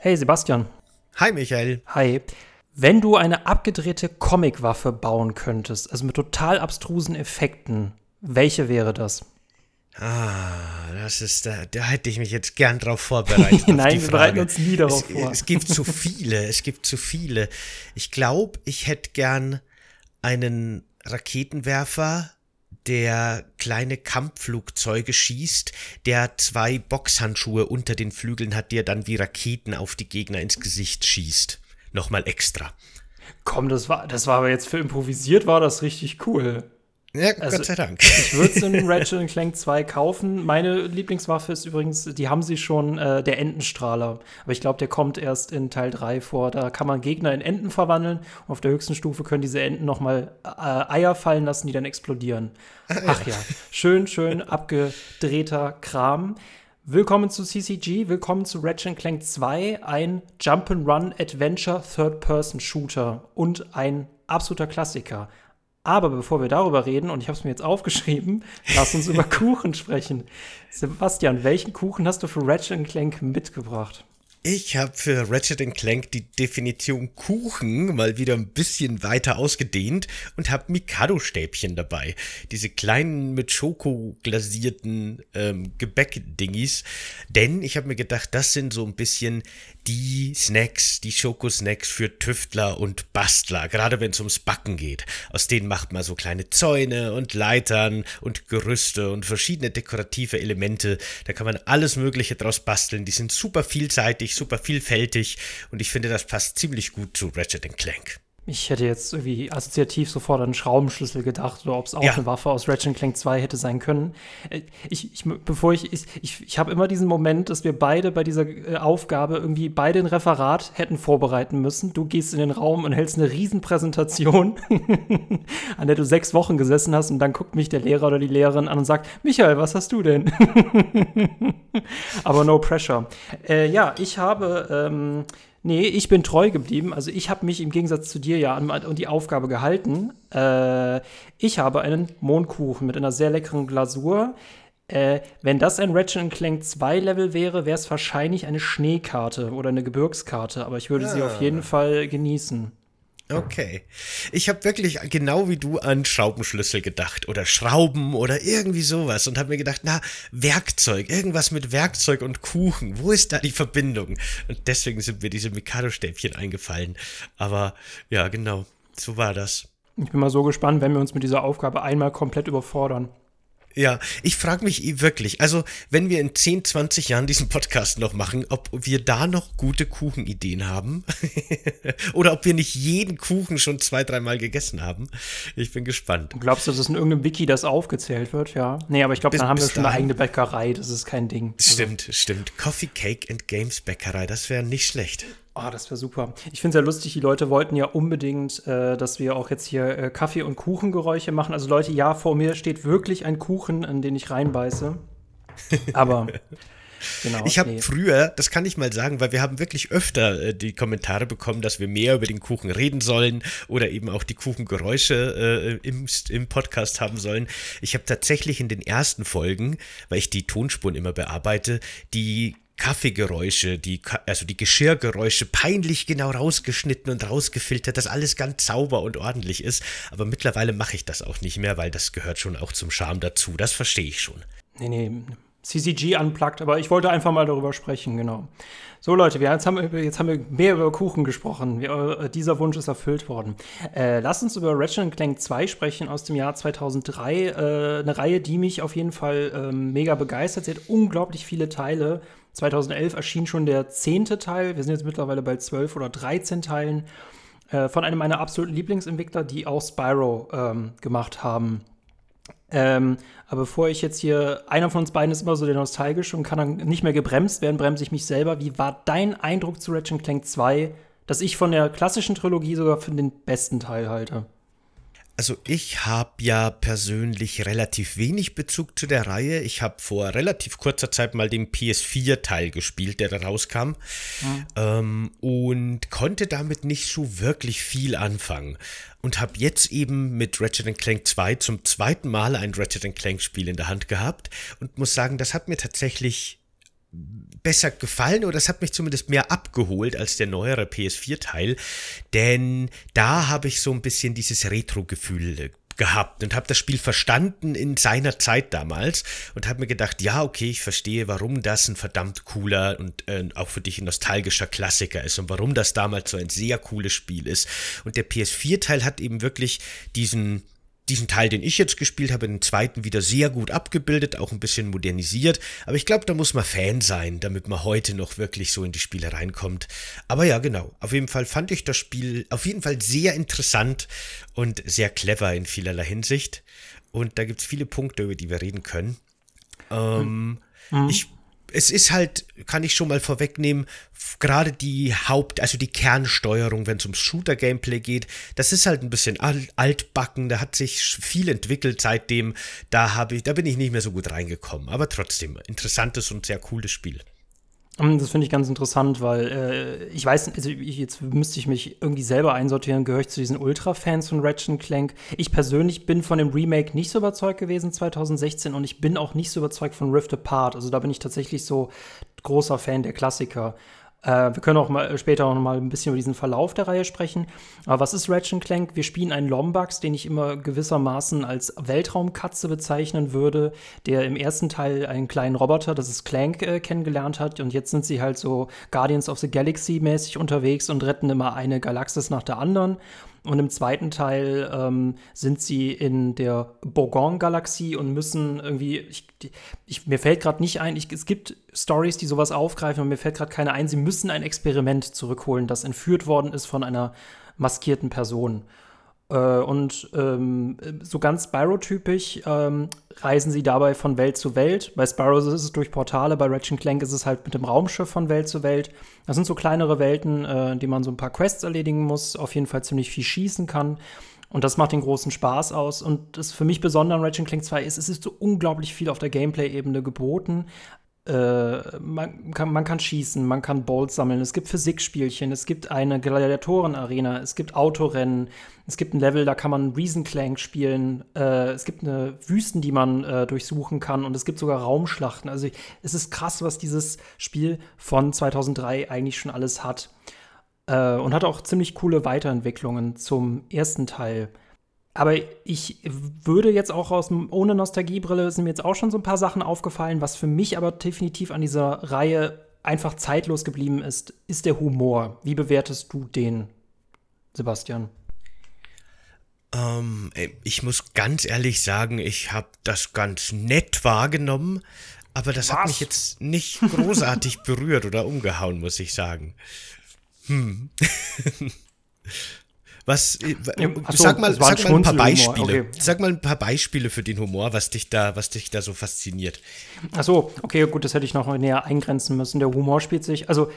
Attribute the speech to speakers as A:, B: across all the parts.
A: Hey Sebastian.
B: Hi Michael.
A: Hi. Wenn du eine abgedrehte Comicwaffe bauen könntest, also mit total abstrusen Effekten, welche wäre das?
B: Ah, das ist, da, da hätte ich mich jetzt gern drauf vorbereitet.
A: Nein, wir bereiten uns nie darauf
B: es,
A: vor.
B: Es gibt zu viele, es gibt zu viele. Ich glaube, ich hätte gern einen Raketenwerfer, der kleine Kampfflugzeuge schießt, der zwei Boxhandschuhe unter den Flügeln hat, die er dann wie Raketen auf die Gegner ins Gesicht schießt. Nochmal extra.
A: Komm, das war, das war aber jetzt für improvisiert, war das richtig cool.
B: Ja, also, Gott sei Dank.
A: Ich würde es in Ratchet Clank 2 kaufen. Meine Lieblingswaffe ist übrigens, die haben sie schon, äh, der Entenstrahler. Aber ich glaube, der kommt erst in Teil 3 vor. Da kann man Gegner in Enten verwandeln. Und auf der höchsten Stufe können diese Enten noch mal äh, Eier fallen lassen, die dann explodieren. Ach ja, schön, schön abgedrehter Kram. Willkommen zu CCG, willkommen zu Ratchet Clank 2, ein Jump'n'Run Adventure Third-Person-Shooter und ein absoluter Klassiker. Aber bevor wir darüber reden, und ich habe es mir jetzt aufgeschrieben, lass uns über Kuchen sprechen. Sebastian, welchen Kuchen hast du für Ratchet Clank mitgebracht?
B: Ich habe für Ratchet Clank die Definition Kuchen mal wieder ein bisschen weiter ausgedehnt und habe Mikado-Stäbchen dabei. Diese kleinen mit Schoko glasierten ähm, Gebäck-Dingis. Denn ich habe mir gedacht, das sind so ein bisschen die Snacks, die Schokosnacks für Tüftler und Bastler, gerade wenn es ums Backen geht. Aus denen macht man so kleine Zäune und Leitern und Gerüste und verschiedene dekorative Elemente. Da kann man alles Mögliche draus basteln. Die sind super vielseitig, super vielfältig und ich finde, das passt ziemlich gut zu Ratchet Clank.
A: Ich hätte jetzt irgendwie assoziativ sofort an einen Schraubenschlüssel gedacht oder ob es auch ja. eine Waffe aus Ratchet Clank 2 hätte sein können. Äh, ich, ich bevor ich, ich, ich, ich habe immer diesen Moment, dass wir beide bei dieser äh, Aufgabe irgendwie beide ein Referat hätten vorbereiten müssen. Du gehst in den Raum und hältst eine Riesenpräsentation, an der du sechs Wochen gesessen hast und dann guckt mich der Lehrer oder die Lehrerin an und sagt, Michael, was hast du denn? Aber no pressure. Äh, ja, ich habe ähm, Nee, ich bin treu geblieben. Also ich habe mich im Gegensatz zu dir ja an, an die Aufgabe gehalten. Äh, ich habe einen Mondkuchen mit einer sehr leckeren Glasur. Äh, wenn das ein Ratchet Clank 2 Level wäre, wäre es wahrscheinlich eine Schneekarte oder eine Gebirgskarte, aber ich würde ja. sie auf jeden Fall genießen.
B: Okay. Ich habe wirklich genau wie du an Schraubenschlüssel gedacht oder Schrauben oder irgendwie sowas und habe mir gedacht, na, Werkzeug, irgendwas mit Werkzeug und Kuchen, wo ist da die Verbindung? Und deswegen sind mir diese Mikado-Stäbchen eingefallen. Aber ja, genau, so war das.
A: Ich bin mal so gespannt, wenn wir uns mit dieser Aufgabe einmal komplett überfordern.
B: Ja, ich frage mich wirklich, also wenn wir in 10, 20 Jahren diesen Podcast noch machen, ob wir da noch gute Kuchenideen haben oder ob wir nicht jeden Kuchen schon zwei, dreimal gegessen haben. Ich bin gespannt.
A: Glaubst du, dass in irgendeinem Wiki das aufgezählt wird? Ja. Nee, aber ich glaube, dann haben wir schon eine eigene Bäckerei, das ist kein Ding.
B: Also stimmt, also. stimmt. Coffee, Cake and Games Bäckerei, das wäre nicht schlecht.
A: Oh, das wäre super. Ich finde es ja lustig, die Leute wollten ja unbedingt, äh, dass wir auch jetzt hier äh, Kaffee- und Kuchengeräusche machen. Also Leute, ja, vor mir steht wirklich ein Kuchen, in den ich reinbeiße. Aber
B: Genau, ich habe nee. früher, das kann ich mal sagen, weil wir haben wirklich öfter äh, die Kommentare bekommen, dass wir mehr über den Kuchen reden sollen oder eben auch die Kuchengeräusche äh, im, im Podcast haben sollen. Ich habe tatsächlich in den ersten Folgen, weil ich die Tonspuren immer bearbeite, die Kaffeegeräusche, die, also die Geschirrgeräusche peinlich genau rausgeschnitten und rausgefiltert, dass alles ganz sauber und ordentlich ist. Aber mittlerweile mache ich das auch nicht mehr, weil das gehört schon auch zum Charme dazu. Das verstehe ich schon.
A: Nee, nee, CCG unplugged, aber ich wollte einfach mal darüber sprechen, genau. So Leute, wir, jetzt, haben wir, jetzt haben wir mehr über Kuchen gesprochen. Wir, äh, dieser Wunsch ist erfüllt worden. Äh, lasst uns über Ratchet Clank 2 sprechen aus dem Jahr 2003. Äh, eine Reihe, die mich auf jeden Fall ähm, mega begeistert. Sie hat unglaublich viele Teile 2011 erschien schon der zehnte Teil. Wir sind jetzt mittlerweile bei zwölf oder 13 Teilen äh, von einem meiner absoluten Lieblingsentwickler, die auch Spyro ähm, gemacht haben. Ähm, aber bevor ich jetzt hier, einer von uns beiden ist immer so der nostalgisch und kann dann nicht mehr gebremst werden, bremse ich mich selber. Wie war dein Eindruck zu Ratchet Clank 2, dass ich von der klassischen Trilogie sogar für den besten Teil halte?
B: Also ich habe ja persönlich relativ wenig Bezug zu der Reihe. Ich habe vor relativ kurzer Zeit mal den PS4-Teil gespielt, der da rauskam. Mhm. Ähm, und konnte damit nicht so wirklich viel anfangen. Und habe jetzt eben mit Ratchet Clank 2 zum zweiten Mal ein Ratchet Clank-Spiel in der Hand gehabt. Und muss sagen, das hat mir tatsächlich besser gefallen oder es hat mich zumindest mehr abgeholt als der neuere PS4-Teil, denn da habe ich so ein bisschen dieses Retro-Gefühl äh, gehabt und habe das Spiel verstanden in seiner Zeit damals und habe mir gedacht, ja, okay, ich verstehe, warum das ein verdammt cooler und äh, auch für dich ein nostalgischer Klassiker ist und warum das damals so ein sehr cooles Spiel ist. Und der PS4-Teil hat eben wirklich diesen diesen Teil, den ich jetzt gespielt habe, den zweiten wieder sehr gut abgebildet, auch ein bisschen modernisiert. Aber ich glaube, da muss man Fan sein, damit man heute noch wirklich so in die Spiele reinkommt. Aber ja, genau. Auf jeden Fall fand ich das Spiel auf jeden Fall sehr interessant und sehr clever in vielerlei Hinsicht. Und da gibt es viele Punkte, über die wir reden können. Ähm, mhm. Ich es ist halt, kann ich schon mal vorwegnehmen, gerade die Haupt-, also die Kernsteuerung, wenn es ums Shooter-Gameplay geht, das ist halt ein bisschen altbacken, da hat sich viel entwickelt seitdem, da ich, da bin ich nicht mehr so gut reingekommen. Aber trotzdem, interessantes und sehr cooles Spiel.
A: Ähm, das finde ich ganz interessant, weil äh, ich weiß, also ich, jetzt müsste ich mich irgendwie selber einsortieren, gehöre ich zu diesen Ultra-Fans von Ratchet Clank. Ich persönlich bin von dem Remake nicht so überzeugt gewesen 2016 und ich bin auch nicht so überzeugt von Rift Apart. Also da bin ich tatsächlich so großer Fan der Klassiker. Äh, wir können auch mal später auch noch mal ein bisschen über diesen Verlauf der Reihe sprechen. Aber was ist Ratchet Clank? Wir spielen einen Lombax, den ich immer gewissermaßen als Weltraumkatze bezeichnen würde, der im ersten Teil einen kleinen Roboter, das ist Clank, äh, kennengelernt hat. Und jetzt sind sie halt so Guardians of the Galaxy mäßig unterwegs und retten immer eine Galaxis nach der anderen. Und im zweiten Teil ähm, sind sie in der Bourgogne-Galaxie und müssen irgendwie, ich, ich, mir fällt gerade nicht ein, ich, es gibt Stories, die sowas aufgreifen und mir fällt gerade keine ein, sie müssen ein Experiment zurückholen, das entführt worden ist von einer maskierten Person. Äh, und ähm, so ganz Spyro-typisch ähm, reisen sie dabei von Welt zu Welt. Bei Spyro ist es durch Portale, bei Ratchet Clank ist es halt mit dem Raumschiff von Welt zu Welt. Das sind so kleinere Welten, äh, die man so ein paar Quests erledigen muss, auf jeden Fall ziemlich viel schießen kann. Und das macht den großen Spaß aus. Und das für mich Besondere an Ratchet Clank 2 ist, es ist so unglaublich viel auf der Gameplay-Ebene geboten. Äh, man, kann, man kann schießen, man kann Bolts sammeln, es gibt Physikspielchen, es gibt eine Gladiatoren-Arena, es gibt Autorennen, es gibt ein Level, da kann man Reason-Clank spielen, äh, es gibt eine Wüsten, die man äh, durchsuchen kann und es gibt sogar Raumschlachten. Also es ist krass, was dieses Spiel von 2003 eigentlich schon alles hat. Äh, und hat auch ziemlich coole Weiterentwicklungen zum ersten Teil. Aber ich würde jetzt auch aus ohne Nostalgiebrille sind mir jetzt auch schon so ein paar Sachen aufgefallen, was für mich aber definitiv an dieser Reihe einfach zeitlos geblieben ist, ist der Humor. Wie bewertest du den, Sebastian?
B: Ähm, ich muss ganz ehrlich sagen, ich habe das ganz nett wahrgenommen, aber das was? hat mich jetzt nicht großartig berührt oder umgehauen, muss ich sagen. Hm. Was, äh, ja, so, sag mal, sag mal ein paar Beispiele. Okay. Sag mal ein paar Beispiele für den Humor, was dich da, was dich da so fasziniert.
A: Ach so, okay, gut, das hätte ich noch näher eingrenzen müssen. Der Humor spielt sich, also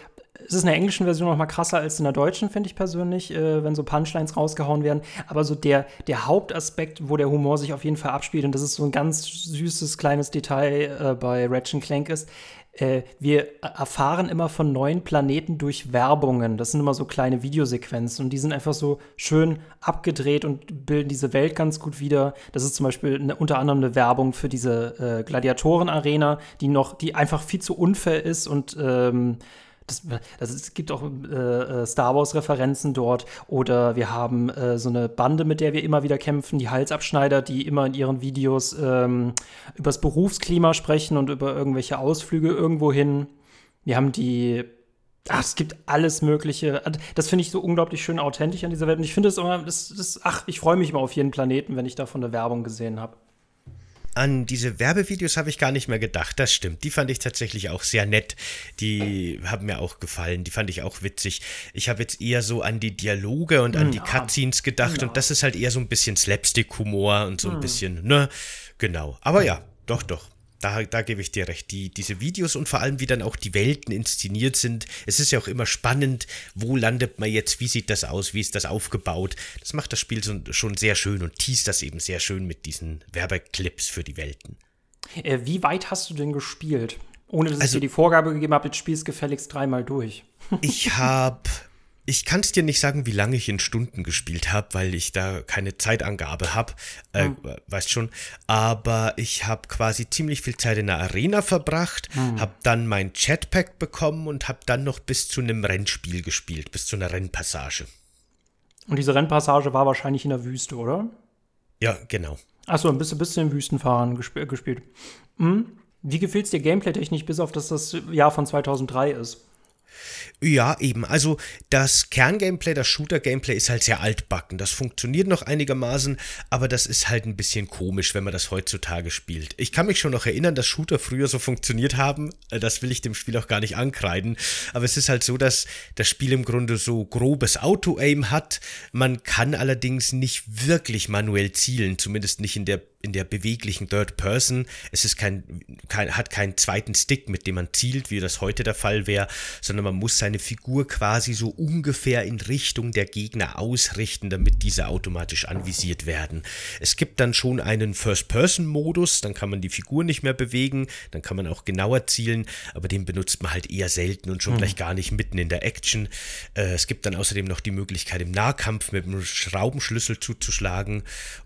A: es ist in der englischen Version noch mal krasser als in der deutschen, finde ich persönlich, äh, wenn so Punchlines rausgehauen werden. Aber so der, der Hauptaspekt, wo der Humor sich auf jeden Fall abspielt, und das ist so ein ganz süßes kleines Detail äh, bei Ratchet Clank ist, äh, wir erfahren immer von neuen Planeten durch Werbungen. Das sind immer so kleine Videosequenzen und die sind einfach so schön abgedreht und bilden diese Welt ganz gut wieder. Das ist zum Beispiel eine, unter anderem eine Werbung für diese äh, Gladiatoren-Arena, die noch, die einfach viel zu unfair ist und ähm, das, das, es gibt auch äh, äh, Star Wars-Referenzen dort. Oder wir haben äh, so eine Bande, mit der wir immer wieder kämpfen, die Halsabschneider, die immer in ihren Videos ähm, über das Berufsklima sprechen und über irgendwelche Ausflüge irgendwo hin. Wir haben die Ach, es gibt alles Mögliche. Das finde ich so unglaublich schön authentisch an dieser Welt. Und ich finde es immer, das, das, ach, ich freue mich immer auf jeden Planeten, wenn ich davon eine Werbung gesehen habe.
B: An diese Werbevideos habe ich gar nicht mehr gedacht, das stimmt. Die fand ich tatsächlich auch sehr nett. Die haben mir auch gefallen, die fand ich auch witzig. Ich habe jetzt eher so an die Dialoge und an ja. die Cutscenes gedacht ja. und das ist halt eher so ein bisschen Slapstick-Humor und so ein hm. bisschen, ne? Genau. Aber ja, doch, doch. Da, da gebe ich dir recht. Die, diese Videos und vor allem, wie dann auch die Welten inszeniert sind. Es ist ja auch immer spannend, wo landet man jetzt, wie sieht das aus, wie ist das aufgebaut. Das macht das Spiel so, schon sehr schön und teast das eben sehr schön mit diesen Werbeclips für die Welten.
A: Äh, wie weit hast du denn gespielt? Ohne dass also, ich dir die Vorgabe gegeben habe, jetzt spielst gefälligst dreimal durch.
B: ich habe ich kann es dir nicht sagen, wie lange ich in Stunden gespielt habe, weil ich da keine Zeitangabe habe, äh, hm. weißt schon. Aber ich habe quasi ziemlich viel Zeit in der Arena verbracht, hm. habe dann mein Chatpack bekommen und habe dann noch bis zu einem Rennspiel gespielt, bis zu einer Rennpassage.
A: Und diese Rennpassage war wahrscheinlich in der Wüste, oder?
B: Ja, genau.
A: Achso, ein bisschen, bisschen Wüstenfahren gesp gespielt. Hm. Wie gefällt es dir gameplay-technisch, bis auf dass das Jahr von 2003 ist?
B: Ja, eben. Also das Kerngameplay, das Shooter-Gameplay ist halt sehr altbacken. Das funktioniert noch einigermaßen, aber das ist halt ein bisschen komisch, wenn man das heutzutage spielt. Ich kann mich schon noch erinnern, dass Shooter früher so funktioniert haben. Äh, das will ich dem Spiel auch gar nicht ankreiden. Aber es ist halt so, dass das Spiel im Grunde so grobes Auto-Aim hat. Man kann allerdings nicht wirklich manuell zielen, zumindest nicht in der in der beweglichen Third Person. Es ist kein, kein, hat keinen zweiten Stick, mit dem man zielt, wie das heute der Fall wäre, sondern man muss seine Figur quasi so ungefähr in Richtung der Gegner ausrichten, damit diese automatisch anvisiert werden. Es gibt dann schon einen First-Person-Modus, dann kann man die Figur nicht mehr bewegen, dann kann man auch genauer zielen, aber den benutzt man halt eher selten und schon hm. gleich gar nicht mitten in der Action. Äh, es gibt dann außerdem noch die Möglichkeit, im Nahkampf mit einem Schraubenschlüssel zuzuschlagen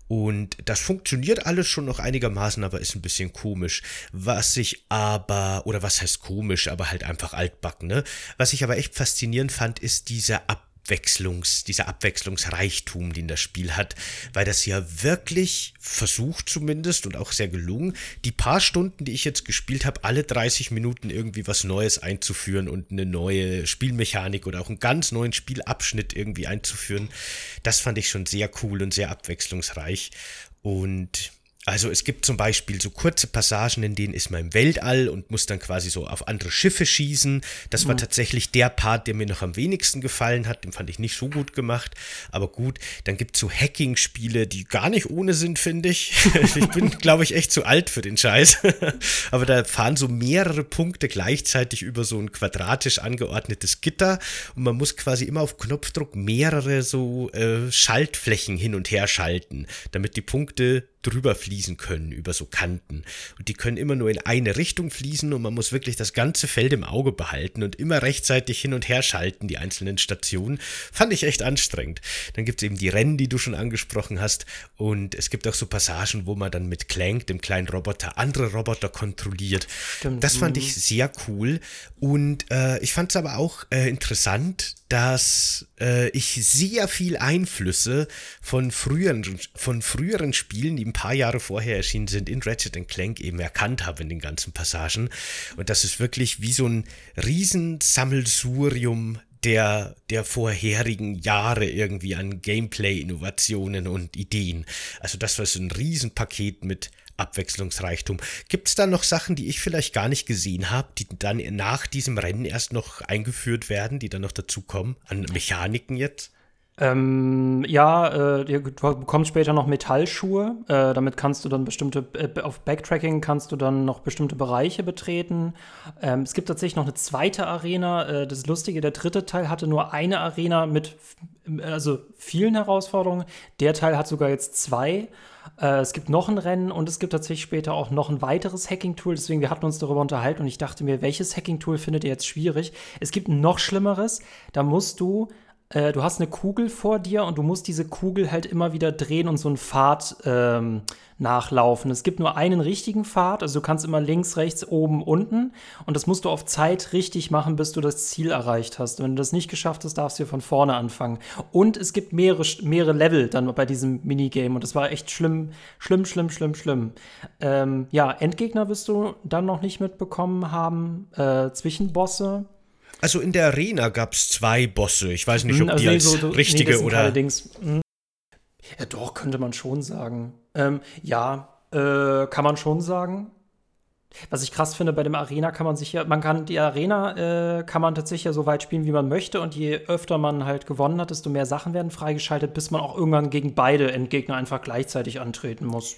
B: und das funktioniert alles schon noch einigermaßen, aber ist ein bisschen komisch. Was ich aber, oder was heißt komisch, aber halt einfach altbacken, ne? Was ich aber echt faszinierend fand, ist diese Ab Abwechslungs, dieser Abwechslungsreichtum, den das Spiel hat, weil das ja wirklich versucht zumindest und auch sehr gelungen, die paar Stunden, die ich jetzt gespielt habe, alle 30 Minuten irgendwie was Neues einzuführen und eine neue Spielmechanik oder auch einen ganz neuen Spielabschnitt irgendwie einzuführen. Das fand ich schon sehr cool und sehr abwechslungsreich. Und also es gibt zum Beispiel so kurze Passagen, in denen ist man im Weltall und muss dann quasi so auf andere Schiffe schießen. Das war tatsächlich der Part, der mir noch am wenigsten gefallen hat. Den fand ich nicht so gut gemacht. Aber gut, dann gibt es so Hacking-Spiele, die gar nicht ohne sind, finde ich. ich bin, glaube ich, echt zu alt für den Scheiß. Aber da fahren so mehrere Punkte gleichzeitig über so ein quadratisch angeordnetes Gitter und man muss quasi immer auf Knopfdruck mehrere so äh, Schaltflächen hin und her schalten, damit die Punkte drüber fließen können, über so Kanten. Und die können immer nur in eine Richtung fließen und man muss wirklich das ganze Feld im Auge behalten und immer rechtzeitig hin und her schalten, die einzelnen Stationen. Fand ich echt anstrengend. Dann gibt es eben die Rennen, die du schon angesprochen hast. Und es gibt auch so Passagen, wo man dann mit Clank, dem kleinen Roboter, andere Roboter kontrolliert. Stimmt. Das fand ich mhm. sehr cool. Und äh, ich fand es aber auch äh, interessant, dass äh, ich sehr viel Einflüsse von früheren, von früheren Spielen, die ein paar Jahre vorher erschienen sind, in Ratchet Clank eben erkannt habe in den ganzen Passagen. Und das ist wirklich wie so ein Riesensammelsurium der, der vorherigen Jahre irgendwie an Gameplay-Innovationen und Ideen. Also das war so ein Riesenpaket mit Abwechslungsreichtum. Gibt es da noch Sachen, die ich vielleicht gar nicht gesehen habe, die dann nach diesem Rennen erst noch eingeführt werden, die dann noch dazukommen, an Mechaniken jetzt?
A: Ähm, ja, äh, du bekommst später noch Metallschuhe. Äh, damit kannst du dann bestimmte, äh, auf Backtracking kannst du dann noch bestimmte Bereiche betreten. Ähm, es gibt tatsächlich noch eine zweite Arena. Äh, das Lustige, der dritte Teil hatte nur eine Arena mit also vielen Herausforderungen. Der Teil hat sogar jetzt zwei. Äh, es gibt noch ein Rennen und es gibt tatsächlich später auch noch ein weiteres Hacking-Tool. Deswegen, wir hatten uns darüber unterhalten und ich dachte mir, welches Hacking-Tool findet ihr jetzt schwierig? Es gibt ein noch schlimmeres. Da musst du äh, du hast eine Kugel vor dir und du musst diese Kugel halt immer wieder drehen und so einen Pfad ähm, nachlaufen. Es gibt nur einen richtigen Pfad, also du kannst immer links, rechts, oben, unten und das musst du auf Zeit richtig machen, bis du das Ziel erreicht hast. wenn du das nicht geschafft hast, darfst du von vorne anfangen. Und es gibt mehrere, mehrere Level dann bei diesem Minigame und das war echt schlimm, schlimm, schlimm, schlimm, schlimm. Ähm, ja, Endgegner wirst du dann noch nicht mitbekommen haben, äh, Zwischenbosse
B: also in der Arena gab es zwei Bosse. Ich weiß nicht, ob also die nee, als so, richtige nee, oder.
A: Allerdings, hm. ja, doch, könnte man schon sagen. Ähm, ja, äh, kann man schon sagen. Was ich krass finde, bei dem Arena kann man sich ja, man kann die Arena äh, kann man tatsächlich ja so weit spielen, wie man möchte. Und je öfter man halt gewonnen hat, desto mehr Sachen werden freigeschaltet, bis man auch irgendwann gegen beide Endgegner einfach gleichzeitig antreten muss.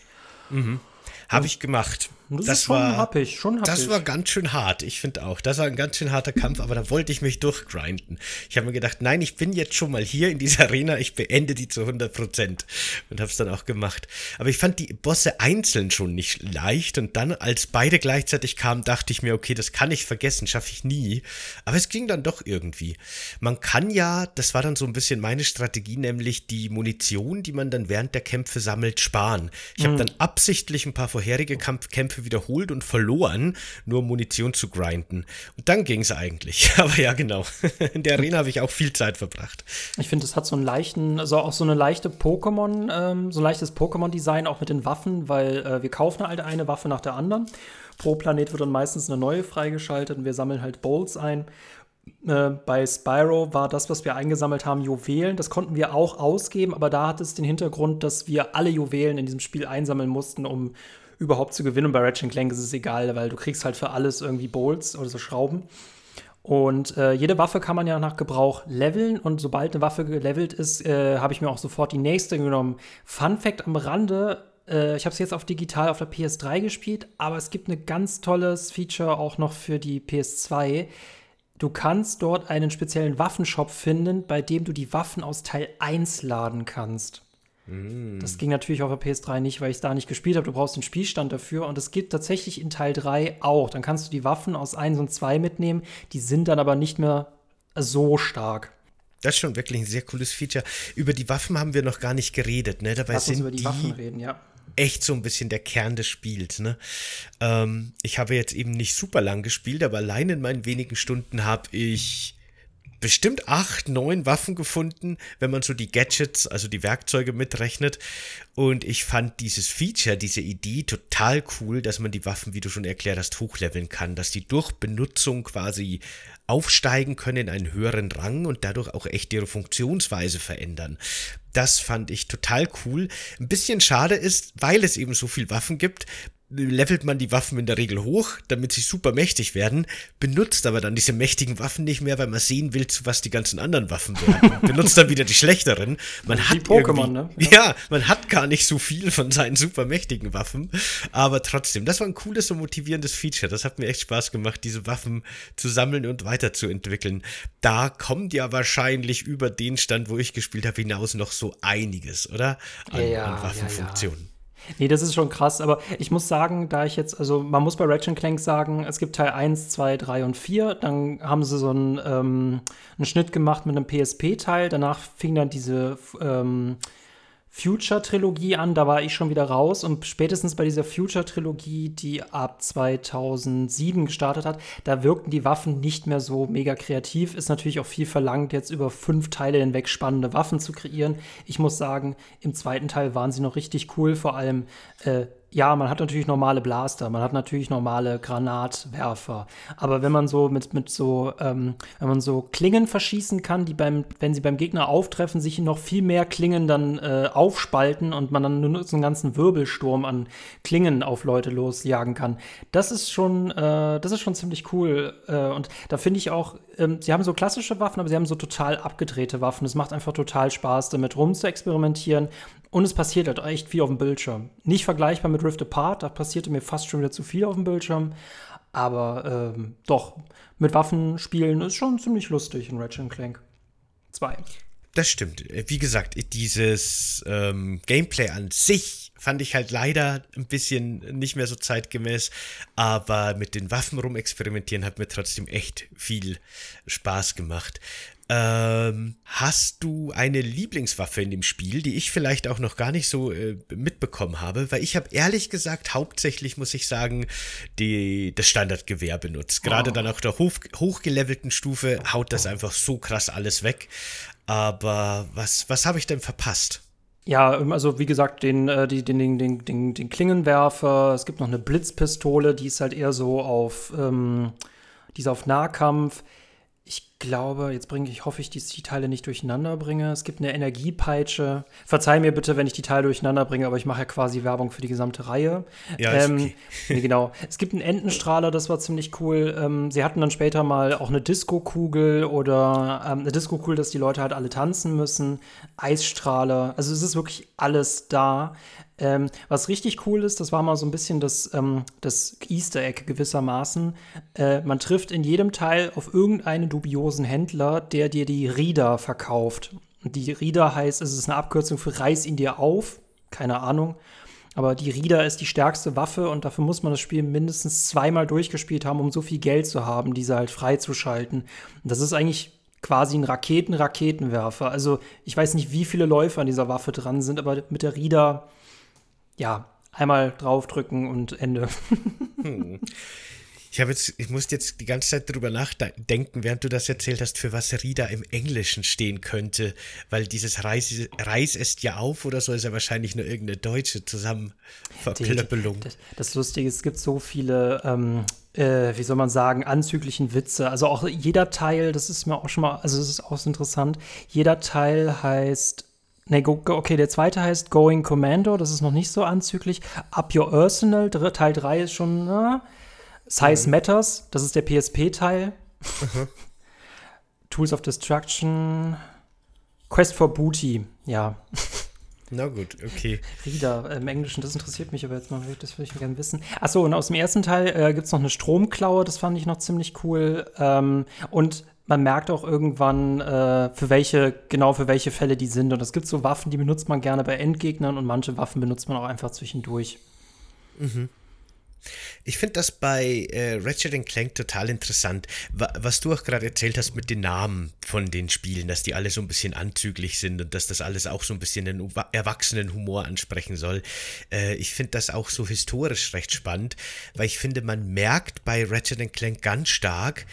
B: Mhm. Habe ich gemacht. Das, das schon war happig, schon happig. Das war ganz schön hart, ich finde auch. Das war ein ganz schön harter Kampf, aber da wollte ich mich durchgrinden. Ich habe mir gedacht, nein, ich bin jetzt schon mal hier in dieser Arena, ich beende die zu 100 Prozent und habe es dann auch gemacht. Aber ich fand die Bosse einzeln schon nicht leicht und dann, als beide gleichzeitig kamen, dachte ich mir, okay, das kann ich vergessen, schaffe ich nie. Aber es ging dann doch irgendwie. Man kann ja, das war dann so ein bisschen meine Strategie, nämlich die Munition, die man dann während der Kämpfe sammelt, sparen. Ich mhm. habe dann absichtlich ein paar vorherige Kampf Kämpfe wiederholt und verloren, nur Munition zu grinden. Und dann ging es eigentlich. Aber ja, genau. In der Arena habe ich auch viel Zeit verbracht.
A: Ich finde, es hat so einen leichten, also auch so eine leichte Pokémon, ähm, so ein leichtes Pokémon-Design auch mit den Waffen, weil äh, wir kaufen halt eine Waffe nach der anderen. Pro Planet wird dann meistens eine neue freigeschaltet und wir sammeln halt Bolts ein. Äh, bei Spyro war das, was wir eingesammelt haben, Juwelen. Das konnten wir auch ausgeben, aber da hat es den Hintergrund, dass wir alle Juwelen in diesem Spiel einsammeln mussten, um überhaupt zu gewinnen. Und bei Ratchet Clank ist es egal, weil du kriegst halt für alles irgendwie Bolts oder so Schrauben. Und äh, jede Waffe kann man ja nach Gebrauch leveln und sobald eine Waffe gelevelt ist, äh, habe ich mir auch sofort die nächste genommen. Fun Fact am Rande, äh, ich habe es jetzt auf digital auf der PS3 gespielt, aber es gibt ein ganz tolles Feature auch noch für die PS2. Du kannst dort einen speziellen Waffenshop finden, bei dem du die Waffen aus Teil 1 laden kannst. Mm. Das ging natürlich auf der PS3 nicht, weil ich es da nicht gespielt habe. Du brauchst den Spielstand dafür. Und es gibt tatsächlich in Teil 3 auch. Dann kannst du die Waffen aus 1 und 2 mitnehmen. Die sind dann aber nicht mehr so stark.
B: Das ist schon wirklich ein sehr cooles Feature. Über die Waffen haben wir noch gar nicht geredet, ne? Dabei
A: Lass
B: sind
A: uns über die, die Waffen reden, ja
B: echt so ein bisschen der Kern des Spiels. Ne? Ähm, ich habe jetzt eben nicht super lang gespielt, aber allein in meinen wenigen Stunden habe ich bestimmt acht, neun Waffen gefunden, wenn man so die Gadgets, also die Werkzeuge mitrechnet. Und ich fand dieses Feature, diese Idee total cool, dass man die Waffen, wie du schon erklärt hast, hochleveln kann, dass die durch Benutzung quasi aufsteigen können in einen höheren Rang und dadurch auch echt ihre Funktionsweise verändern. Das fand ich total cool. Ein bisschen schade ist, weil es eben so viel Waffen gibt, levelt man die Waffen in der Regel hoch, damit sie super mächtig werden, benutzt aber dann diese mächtigen Waffen nicht mehr, weil man sehen will, zu was die ganzen anderen Waffen werden. benutzt dann wieder die schlechteren. Man die hat Pokémon, ne? Ja. ja, man hat gar nicht so viel von seinen super mächtigen Waffen, aber trotzdem, das war ein cooles und motivierendes Feature. Das hat mir echt Spaß gemacht, diese Waffen zu sammeln und weiterzuentwickeln. Da kommt ja wahrscheinlich über den Stand, wo ich gespielt habe, hinaus noch so einiges, oder?
A: An, ja, an Waffenfunktionen. Ja. Nee, das ist schon krass, aber ich muss sagen, da ich jetzt, also man muss bei Ratchet Clank sagen, es gibt Teil 1, 2, 3 und 4, dann haben sie so einen, ähm, einen Schnitt gemacht mit einem PSP-Teil, danach fing dann diese ähm, Future-Trilogie an, da war ich schon wieder raus und spätestens bei dieser Future-Trilogie, die ab 2007 gestartet hat, da wirkten die Waffen nicht mehr so mega kreativ. Ist natürlich auch viel verlangt, jetzt über fünf Teile hinweg spannende Waffen zu kreieren. Ich muss sagen, im zweiten Teil waren sie noch richtig cool, vor allem äh, ja, man hat natürlich normale Blaster, man hat natürlich normale Granatwerfer. Aber wenn man so mit, mit so, ähm, wenn man so Klingen verschießen kann, die beim, wenn sie beim Gegner auftreffen, sich noch viel mehr Klingen dann äh, aufspalten und man dann nur so einen ganzen Wirbelsturm an Klingen auf Leute losjagen kann, das ist schon, äh, das ist schon ziemlich cool. Äh, und da finde ich auch, ähm, sie haben so klassische Waffen, aber sie haben so total abgedrehte Waffen. Es macht einfach total Spaß, damit rum zu experimentieren. Und es passiert halt echt viel auf dem Bildschirm. Nicht vergleichbar mit Rift Apart, da passierte mir fast schon wieder zu viel auf dem Bildschirm. Aber ähm, doch, mit Waffen spielen ist schon ziemlich lustig in Ratchet Clank 2.
B: Das stimmt. Wie gesagt, dieses ähm, Gameplay an sich fand ich halt leider ein bisschen nicht mehr so zeitgemäß, aber mit den Waffen rumexperimentieren hat mir trotzdem echt viel Spaß gemacht. Ähm, hast du eine Lieblingswaffe in dem Spiel, die ich vielleicht auch noch gar nicht so äh, mitbekommen habe? Weil ich habe ehrlich gesagt hauptsächlich, muss ich sagen, die, das Standardgewehr benutzt. Gerade oh. dann auf der hoch, hochgelevelten Stufe haut das einfach so krass alles weg. Aber was, was habe ich denn verpasst?
A: Ja, ähm, also wie gesagt, den, äh, die, den, den, den, den, den Klingenwerfer, es gibt noch eine Blitzpistole, die ist halt eher so auf, ähm, die ist auf Nahkampf. Ich glaube, jetzt bringe ich, hoffe ich, dass ich die Teile nicht durcheinander bringe. Es gibt eine Energiepeitsche. Verzeih mir bitte, wenn ich die Teile durcheinander bringe, aber ich mache ja quasi Werbung für die gesamte Reihe.
B: Ja,
A: ähm,
B: okay.
A: nee, genau. Es gibt einen Entenstrahler, das war ziemlich cool. Ähm, sie hatten dann später mal auch eine Disco-Kugel oder ähm, eine Disco-Kugel, dass die Leute halt alle tanzen müssen. Eisstrahler. Also es ist wirklich alles da. Ähm, was richtig cool ist, das war mal so ein bisschen das, ähm, das Easter Egg gewissermaßen. Äh, man trifft in jedem Teil auf irgendeinen dubiosen Händler, der dir die Rieder verkauft. Die Rieder heißt, es ist eine Abkürzung für Reiß ihn dir auf. Keine Ahnung. Aber die Rieder ist die stärkste Waffe und dafür muss man das Spiel mindestens zweimal durchgespielt haben, um so viel Geld zu haben, diese halt freizuschalten. Und das ist eigentlich quasi ein Raketen-Raketenwerfer. Also ich weiß nicht, wie viele Läufer an dieser Waffe dran sind, aber mit der Rieder ja, einmal draufdrücken und Ende.
B: Hm. Ich habe jetzt, ich musste jetzt die ganze Zeit drüber nachdenken, während du das erzählt hast, für was Rida im Englischen stehen könnte, weil dieses Reis, Reis ist ja auf oder so ist ja wahrscheinlich nur irgendeine deutsche Zusammenverklöppelung.
A: Das, das Lustige ist, es gibt so viele, ähm, äh, wie soll man sagen, anzüglichen Witze. Also auch jeder Teil, das ist mir auch schon mal, also das ist auch so interessant, jeder Teil heißt Nee, okay, der zweite heißt Going Commando, das ist noch nicht so anzüglich. Up Your Arsenal, Teil 3 ist schon, na, Size mhm. Matters, das ist der PSP-Teil. Mhm. Tools of Destruction, Quest for Booty, ja.
B: Na gut, okay.
A: Rieder im Englischen, das interessiert mich aber jetzt mal, das würde ich gerne wissen. Achso, und aus dem ersten Teil äh, gibt es noch eine Stromklaue, das fand ich noch ziemlich cool. Ähm, und man merkt auch irgendwann, äh, für welche, genau für welche Fälle die sind. Und es gibt so Waffen, die benutzt man gerne bei Endgegnern und manche Waffen benutzt man auch einfach zwischendurch.
B: Mhm. Ich finde das bei äh, Ratchet Clank total interessant, was du auch gerade erzählt hast mit den Namen von den Spielen, dass die alle so ein bisschen anzüglich sind und dass das alles auch so ein bisschen den erwachsenen Humor ansprechen soll. Äh, ich finde das auch so historisch recht spannend, weil ich finde, man merkt bei Ratchet Clank ganz stark,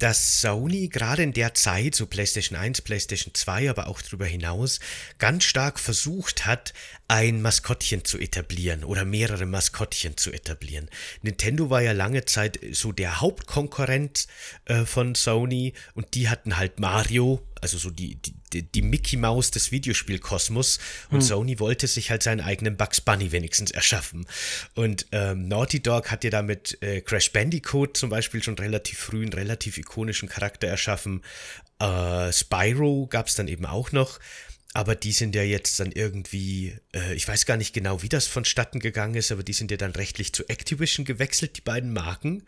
B: dass Sony gerade in der Zeit, so PlayStation 1, PlayStation 2, aber auch darüber hinaus, ganz stark versucht hat, ein Maskottchen zu etablieren oder mehrere Maskottchen zu etablieren. Nintendo war ja lange Zeit so der Hauptkonkurrent äh, von Sony und die hatten halt Mario, also so die, die, die Mickey Maus des Videospielkosmos und hm. Sony wollte sich halt seinen eigenen Bugs Bunny wenigstens erschaffen. Und ähm, Naughty Dog hat ja damit äh, Crash Bandicoot zum Beispiel schon relativ früh einen relativ ikonischen Charakter erschaffen. Äh, Spyro gab es dann eben auch noch. Aber die sind ja jetzt dann irgendwie, äh, ich weiß gar nicht genau, wie das vonstatten gegangen ist, aber die sind ja dann rechtlich zu Activision gewechselt, die beiden Marken.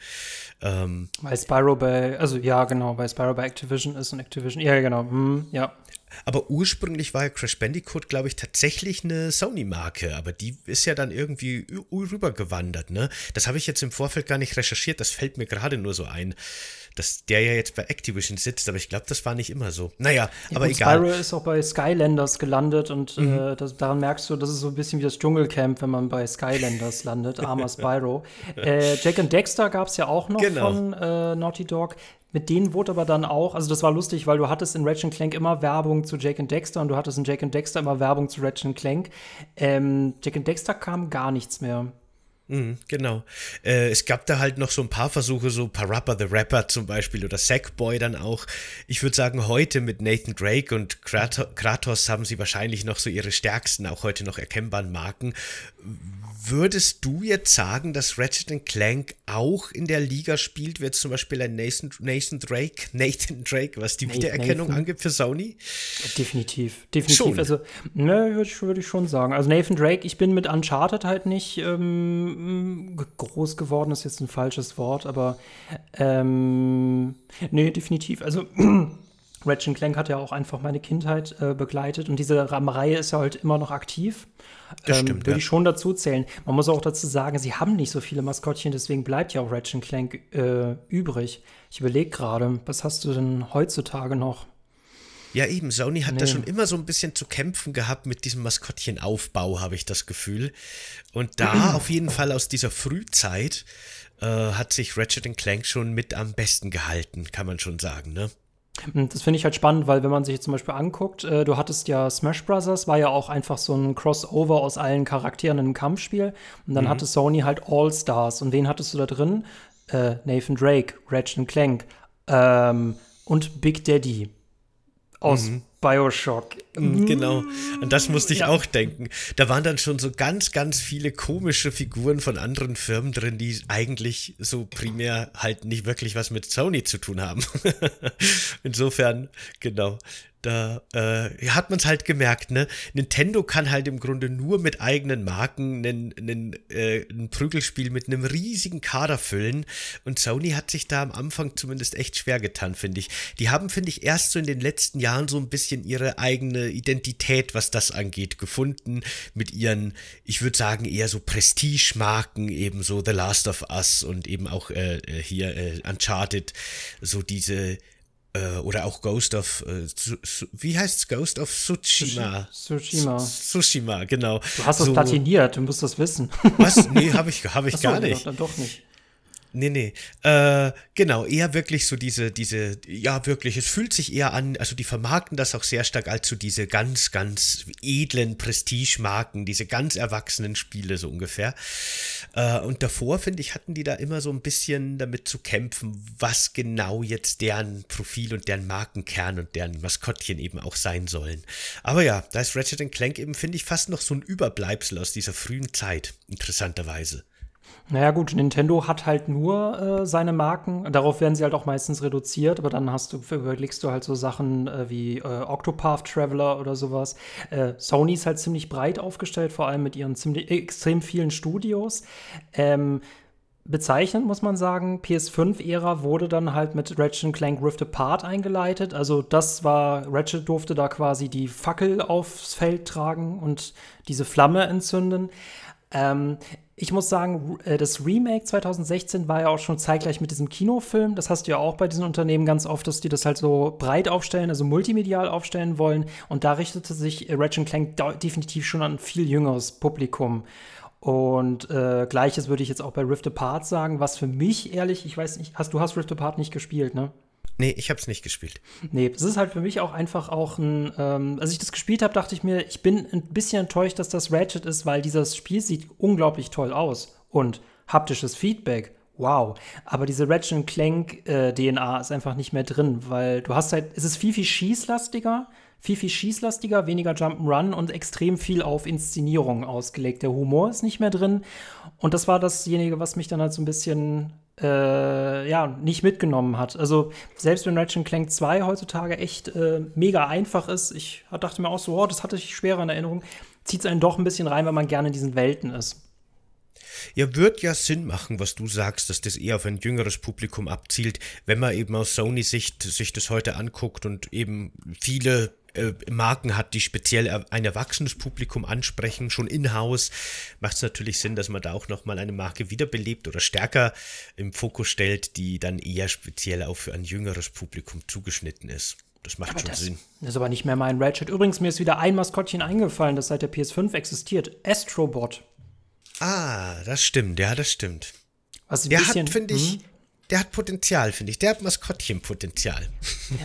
A: Ähm, weil Spyro bei, also ja, genau, weil Spyro bei Activision ist und Activision, ja, genau, hm, ja.
B: Aber ursprünglich war ja Crash Bandicoot, glaube ich, tatsächlich eine Sony-Marke, aber die ist ja dann irgendwie rübergewandert, ne? Das habe ich jetzt im Vorfeld gar nicht recherchiert, das fällt mir gerade nur so ein dass der ja jetzt bei Activision sitzt, aber ich glaube, das war nicht immer so. Naja, ja, aber egal.
A: Spyro ist auch bei Skylanders gelandet und mhm. äh, das, daran merkst du, das ist so ein bisschen wie das Dschungelcamp, wenn man bei Skylanders landet, armer Spyro. Äh, Jack and Dexter gab es ja auch noch genau. von äh, Naughty Dog. Mit denen wurde aber dann auch, also das war lustig, weil du hattest in Ratchet Clank immer Werbung zu Jack and Dexter und du hattest in Jack and Dexter immer Werbung zu Ratchet Clank. Ähm, Jack and Dexter kam gar nichts mehr.
B: Mhm, genau. Äh, es gab da halt noch so ein paar Versuche, so Parappa the Rapper zum Beispiel oder Sackboy dann auch. Ich würde sagen, heute mit Nathan Drake und Kratos haben sie wahrscheinlich noch so ihre stärksten, auch heute noch erkennbaren Marken. Würdest du jetzt sagen, dass Ratchet Clank auch in der Liga spielt, wie jetzt zum Beispiel ein Nathan, Nathan Drake, Nathan Drake, was die Wiedererkennung Nathan. angibt für Sony?
A: Definitiv, definitiv. Schon. Also, ne, würde ich, würd ich schon sagen. Also Nathan Drake, ich bin mit Uncharted halt nicht ähm, groß geworden, ist jetzt ein falsches Wort, aber ähm, nee, definitiv. Also Ratchet Clank hat ja auch einfach meine Kindheit äh, begleitet und diese Reihe ist ja halt immer noch aktiv. Das ähm, stimmt. Würde ja. ich schon dazu zählen. Man muss auch dazu sagen, sie haben nicht so viele Maskottchen, deswegen bleibt ja auch Ratchet Clank äh, übrig. Ich überlege gerade, was hast du denn heutzutage noch?
B: Ja, eben, Sony hat nee. da schon immer so ein bisschen zu kämpfen gehabt mit diesem Maskottchenaufbau, habe ich das Gefühl. Und da auf jeden Fall aus dieser Frühzeit äh, hat sich Ratchet Clank schon mit am besten gehalten, kann man schon sagen, ne?
A: Hm, das finde ich halt spannend, weil wenn man sich zum Beispiel anguckt, äh, du hattest ja Smash Bros., war ja auch einfach so ein Crossover aus allen Charakteren in einem Kampfspiel. Und dann mhm. hatte Sony halt All-Stars. Und wen hattest du da drin? Äh, Nathan Drake, Ratchet Clank, ähm, und Big Daddy aus mhm. Bioshock.
B: Mhm, genau. Und das musste ich ja. auch denken. Da waren dann schon so ganz, ganz viele komische Figuren von anderen Firmen drin, die eigentlich so primär halt nicht wirklich was mit Sony zu tun haben. Insofern, genau da äh, hat man es halt gemerkt, ne? Nintendo kann halt im Grunde nur mit eigenen Marken einen, einen, äh, ein Prügelspiel mit einem riesigen Kader füllen. Und Sony hat sich da am Anfang zumindest echt schwer getan, finde ich. Die haben, finde ich, erst so in den letzten Jahren so ein bisschen ihre eigene Identität, was das angeht, gefunden. Mit ihren, ich würde sagen, eher so Prestige-Marken, eben so The Last of Us und eben auch äh, äh hier äh, Uncharted, so diese äh, oder auch Ghost of, äh, su, su, wie heißt's? Ghost of Tsushima.
A: Tsushima.
B: Tsushima, genau.
A: Du hast das so, platiniert, du musst das wissen.
B: Was? Nee, habe ich, hab ich Achso, gar nicht.
A: Dann doch nicht.
B: Nee, nee. Äh, genau, eher wirklich so diese, diese, ja, wirklich, es fühlt sich eher an, also die vermarkten das auch sehr stark als so diese ganz, ganz edlen Prestige-Marken, diese ganz erwachsenen Spiele so ungefähr. Äh, und davor, finde ich, hatten die da immer so ein bisschen damit zu kämpfen, was genau jetzt deren Profil und deren Markenkern und deren Maskottchen eben auch sein sollen. Aber ja, da ist Ratchet Clank eben, finde ich, fast noch so ein Überbleibsel aus dieser frühen Zeit, interessanterweise.
A: Naja gut, Nintendo hat halt nur äh, seine Marken, darauf werden sie halt auch meistens reduziert, aber dann hast du, überlegst du halt so Sachen äh, wie äh, Octopath Traveler oder sowas. Äh, Sony ist halt ziemlich breit aufgestellt, vor allem mit ihren ziemlich extrem vielen Studios. Ähm, bezeichnend muss man sagen, PS5-Ära wurde dann halt mit Ratchet Clank Rift Apart eingeleitet. Also das war, Ratchet durfte da quasi die Fackel aufs Feld tragen und diese Flamme entzünden. Ähm, ich muss sagen, äh, das Remake 2016 war ja auch schon zeitgleich mit diesem Kinofilm. Das hast du ja auch bei diesen Unternehmen ganz oft, dass die das halt so breit aufstellen, also multimedial aufstellen wollen. Und da richtete sich Ratchet Clank definitiv schon an ein viel jüngeres Publikum. Und äh, gleiches würde ich jetzt auch bei Rift Apart sagen, was für mich ehrlich, ich weiß nicht, hast du hast Rift Apart nicht gespielt, ne?
B: Nee, ich habe es nicht gespielt.
A: Nee, das ist halt für mich auch einfach auch ein. Ähm, als ich das gespielt habe, dachte ich mir, ich bin ein bisschen enttäuscht, dass das Ratchet ist, weil dieses Spiel sieht unglaublich toll aus. Und haptisches Feedback, wow. Aber diese Ratchet Clank äh, DNA ist einfach nicht mehr drin, weil du hast halt, es ist viel, viel schießlastiger, viel, viel schießlastiger, weniger Jump'n'Run und extrem viel auf Inszenierung ausgelegt. Der Humor ist nicht mehr drin. Und das war dasjenige, was mich dann halt so ein bisschen äh, ja, nicht mitgenommen hat. Also selbst wenn Ratchet Clank 2 heutzutage echt äh, mega einfach ist, ich dachte mir auch so, oh, das hatte ich schwerer in Erinnerung, zieht es einen doch ein bisschen rein, weil man gerne in diesen Welten ist.
B: Ja, wird ja Sinn machen, was du sagst, dass das eher auf ein jüngeres Publikum abzielt, wenn man eben aus Sony-Sicht sich das heute anguckt und eben viele äh, Marken hat, die speziell ein erwachsenes Publikum ansprechen, schon in-house, macht es natürlich Sinn, dass man da auch nochmal eine Marke wiederbelebt oder stärker im Fokus stellt, die dann eher speziell auf ein jüngeres Publikum zugeschnitten ist. Das macht aber schon
A: das,
B: Sinn.
A: Das ist aber nicht mehr mein Ratchet. Übrigens, mir ist wieder ein Maskottchen eingefallen, das seit der PS5 existiert. Astrobot.
B: Ah, das stimmt, ja, das stimmt.
A: Was der bisschen,
B: hat, finde ich, hm? Der hat Potenzial, finde ich. Der hat Maskottchenpotenzial.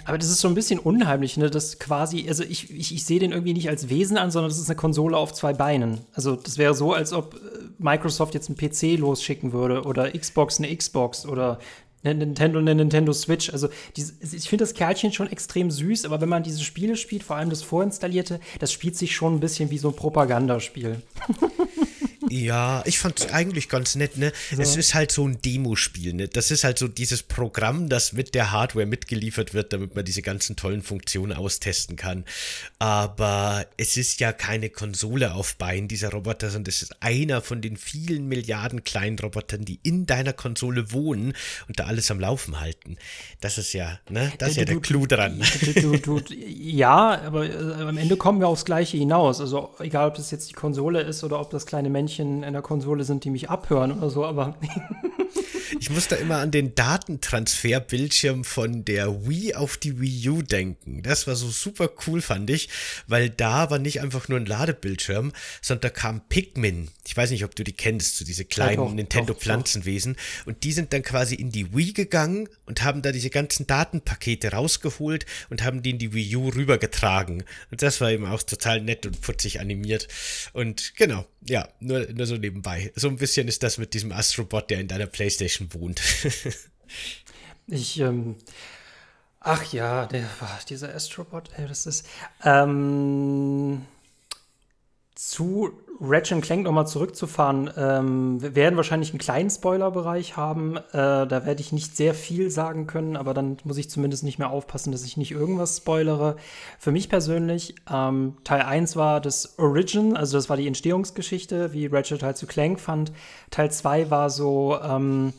A: Aber das ist so ein bisschen unheimlich, ne? Das quasi, also ich, ich, ich sehe den irgendwie nicht als Wesen an, sondern das ist eine Konsole auf zwei Beinen. Also das wäre so, als ob äh, Microsoft jetzt einen PC losschicken würde oder Xbox eine Xbox oder eine Nintendo eine Nintendo Switch. Also dieses, ich finde das Kerlchen schon extrem süß, aber wenn man diese Spiele spielt, vor allem das vorinstallierte, das spielt sich schon ein bisschen wie so ein Propagandaspiel.
B: Ja, ich fand es eigentlich ganz nett, ne? So. Es ist halt so ein Demospiel, ne? Das ist halt so dieses Programm, das mit der Hardware mitgeliefert wird, damit man diese ganzen tollen Funktionen austesten kann. Aber es ist ja keine Konsole auf Beinen dieser Roboter, sondern es ist einer von den vielen Milliarden kleinen Robotern, die in deiner Konsole wohnen und da alles am Laufen halten. Das ist ja, ne? Das ist ja der Clou dran.
A: Du, ja, aber äh, am Ende kommen wir aufs Gleiche hinaus. Also egal, ob das jetzt die Konsole ist oder ob das kleine Männchen Männchen in der Konsole sind, die mich abhören oder so, aber.
B: ich muss da immer an den Datentransferbildschirm von der Wii auf die Wii U denken. Das war so super cool, fand ich, weil da war nicht einfach nur ein Ladebildschirm, sondern da kam Pikmin. Ich weiß nicht, ob du die kennst, so diese kleinen ja, Nintendo-Pflanzenwesen. Und die sind dann quasi in die Wii gegangen und haben da diese ganzen Datenpakete rausgeholt und haben die in die Wii U rübergetragen. Und das war eben auch total nett und putzig animiert. Und genau, ja, nur, nur so nebenbei. So ein bisschen ist das mit diesem Astrobot, der in deiner Playstation wohnt.
A: ich, ähm, Ach ja, der, dieser Astrobot, ey, das ist. Ähm, zu Ratchet Clank nochmal zurückzufahren, ähm, wir werden wahrscheinlich einen kleinen Spoilerbereich haben. Äh, da werde ich nicht sehr viel sagen können, aber dann muss ich zumindest nicht mehr aufpassen, dass ich nicht irgendwas spoilere. Für mich persönlich, ähm, Teil 1 war das Origin, also das war die Entstehungsgeschichte, wie Ratchet halt zu Clank fand. Teil 2 war so, ähm,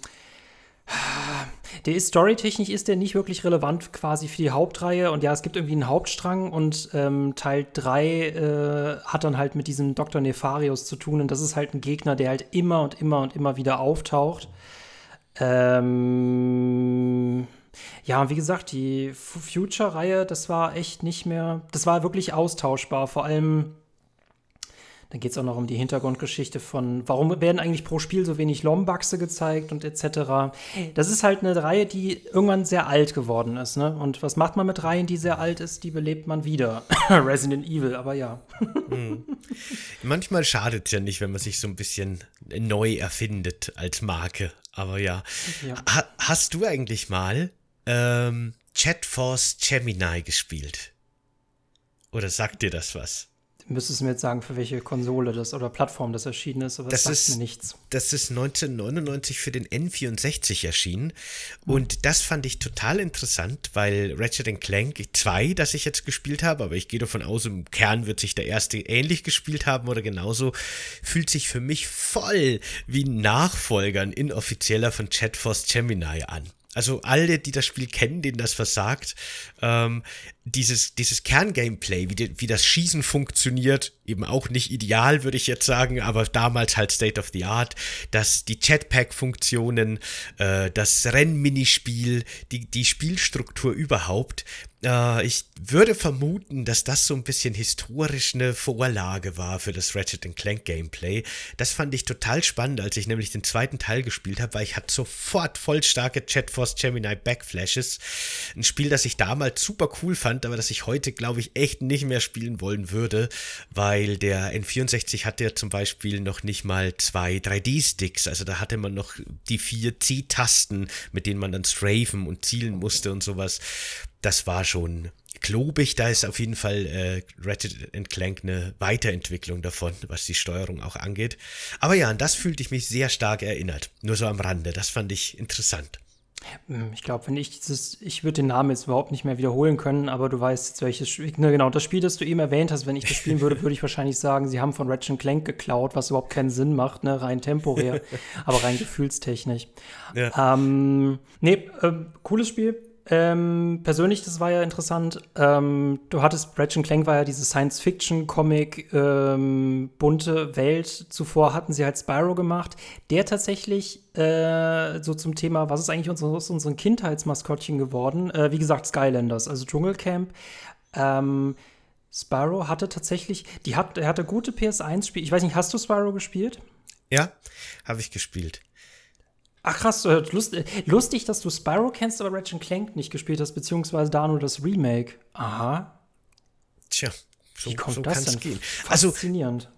A: der ist storytechnisch ist der nicht wirklich relevant quasi für die Hauptreihe und ja, es gibt irgendwie einen Hauptstrang und ähm, Teil 3 äh, hat dann halt mit diesem Dr. Nefarius zu tun und das ist halt ein Gegner, der halt immer und immer und immer wieder auftaucht. Ähm ja, wie gesagt, die Future-Reihe, das war echt nicht mehr, das war wirklich austauschbar, vor allem dann geht es auch noch um die Hintergrundgeschichte von, warum werden eigentlich pro Spiel so wenig Lombaxe gezeigt und etc. Das ist halt eine Reihe, die irgendwann sehr alt geworden ist. Ne? Und was macht man mit Reihen, die sehr alt ist? Die belebt man wieder. Resident Evil, aber ja.
B: hm. Manchmal schadet es ja nicht, wenn man sich so ein bisschen neu erfindet als Marke. Aber ja. ja. Ha hast du eigentlich mal ähm, Chatforce Gemini gespielt? Oder sagt dir das was?
A: Müsstest du mir jetzt sagen, für welche Konsole das oder Plattform das erschienen ist, aber
B: das,
A: das
B: sagt ist, mir nichts. Das ist 1999 für den N64 erschienen mhm. und das fand ich total interessant, weil Ratchet Clank 2, das ich jetzt gespielt habe, aber ich gehe davon aus, im Kern wird sich der erste ähnlich gespielt haben oder genauso, fühlt sich für mich voll wie Nachfolgern inoffizieller von Chatforce Gemini an. Also alle, die das Spiel kennen, denen das versagt, ähm, dieses, dieses Kerngameplay, wie, die, wie das Schießen funktioniert, eben auch nicht ideal, würde ich jetzt sagen, aber damals halt State of the Art, dass die Jetpack-Funktionen, äh, das Rennminispiel, die, die Spielstruktur überhaupt, äh, ich würde vermuten, dass das so ein bisschen historisch eine Vorlage war für das Ratchet Clank Gameplay. Das fand ich total spannend, als ich nämlich den zweiten Teil gespielt habe, weil ich hatte sofort voll starke Chatforce Gemini Backflashes. Ein Spiel, das ich damals super cool fand, aber das ich heute, glaube ich, echt nicht mehr spielen wollen würde, weil der N64 hatte ja zum Beispiel noch nicht mal zwei 3D-Sticks. Also da hatte man noch die vier C-Tasten, mit denen man dann strafen und zielen musste und sowas das war schon klobig. Da ist auf jeden Fall äh, Ratchet Clank eine Weiterentwicklung davon, was die Steuerung auch angeht. Aber ja, an das fühlte ich mich sehr stark erinnert. Nur so am Rande. Das fand ich interessant.
A: Hm, ich glaube, wenn ich dieses, ich würde den Namen jetzt überhaupt nicht mehr wiederholen können, aber du weißt jetzt welches Spiel, ne, genau, das Spiel, das du eben erwähnt hast, wenn ich das spielen würde, würde ich wahrscheinlich sagen, sie haben von Ratchet Clank geklaut, was überhaupt keinen Sinn macht, ne, rein temporär, aber rein gefühlstechnisch. Ja. Ähm, nee, äh, cooles Spiel, ähm, persönlich, das war ja interessant. Ähm, du hattest, Ratchet Clank war ja diese Science-Fiction-Comic, ähm, bunte Welt. Zuvor hatten sie halt Spyro gemacht, der tatsächlich äh, so zum Thema, was ist eigentlich unser, aus unseren Kindheitsmaskottchen geworden? Äh, wie gesagt, Skylanders, also Dschungelcamp. Ähm, Spyro hatte tatsächlich, die hat, er hatte gute PS1-Spiele. Ich weiß nicht, hast du Spyro gespielt?
B: Ja, habe ich gespielt.
A: Ach krass, lust, lustig, dass du Spyro kennst, aber Ratchet Clank nicht gespielt hast, beziehungsweise da nur das Remake. Aha.
B: Tja.
A: So, Wie kommt so das denn? Gehen.
B: Also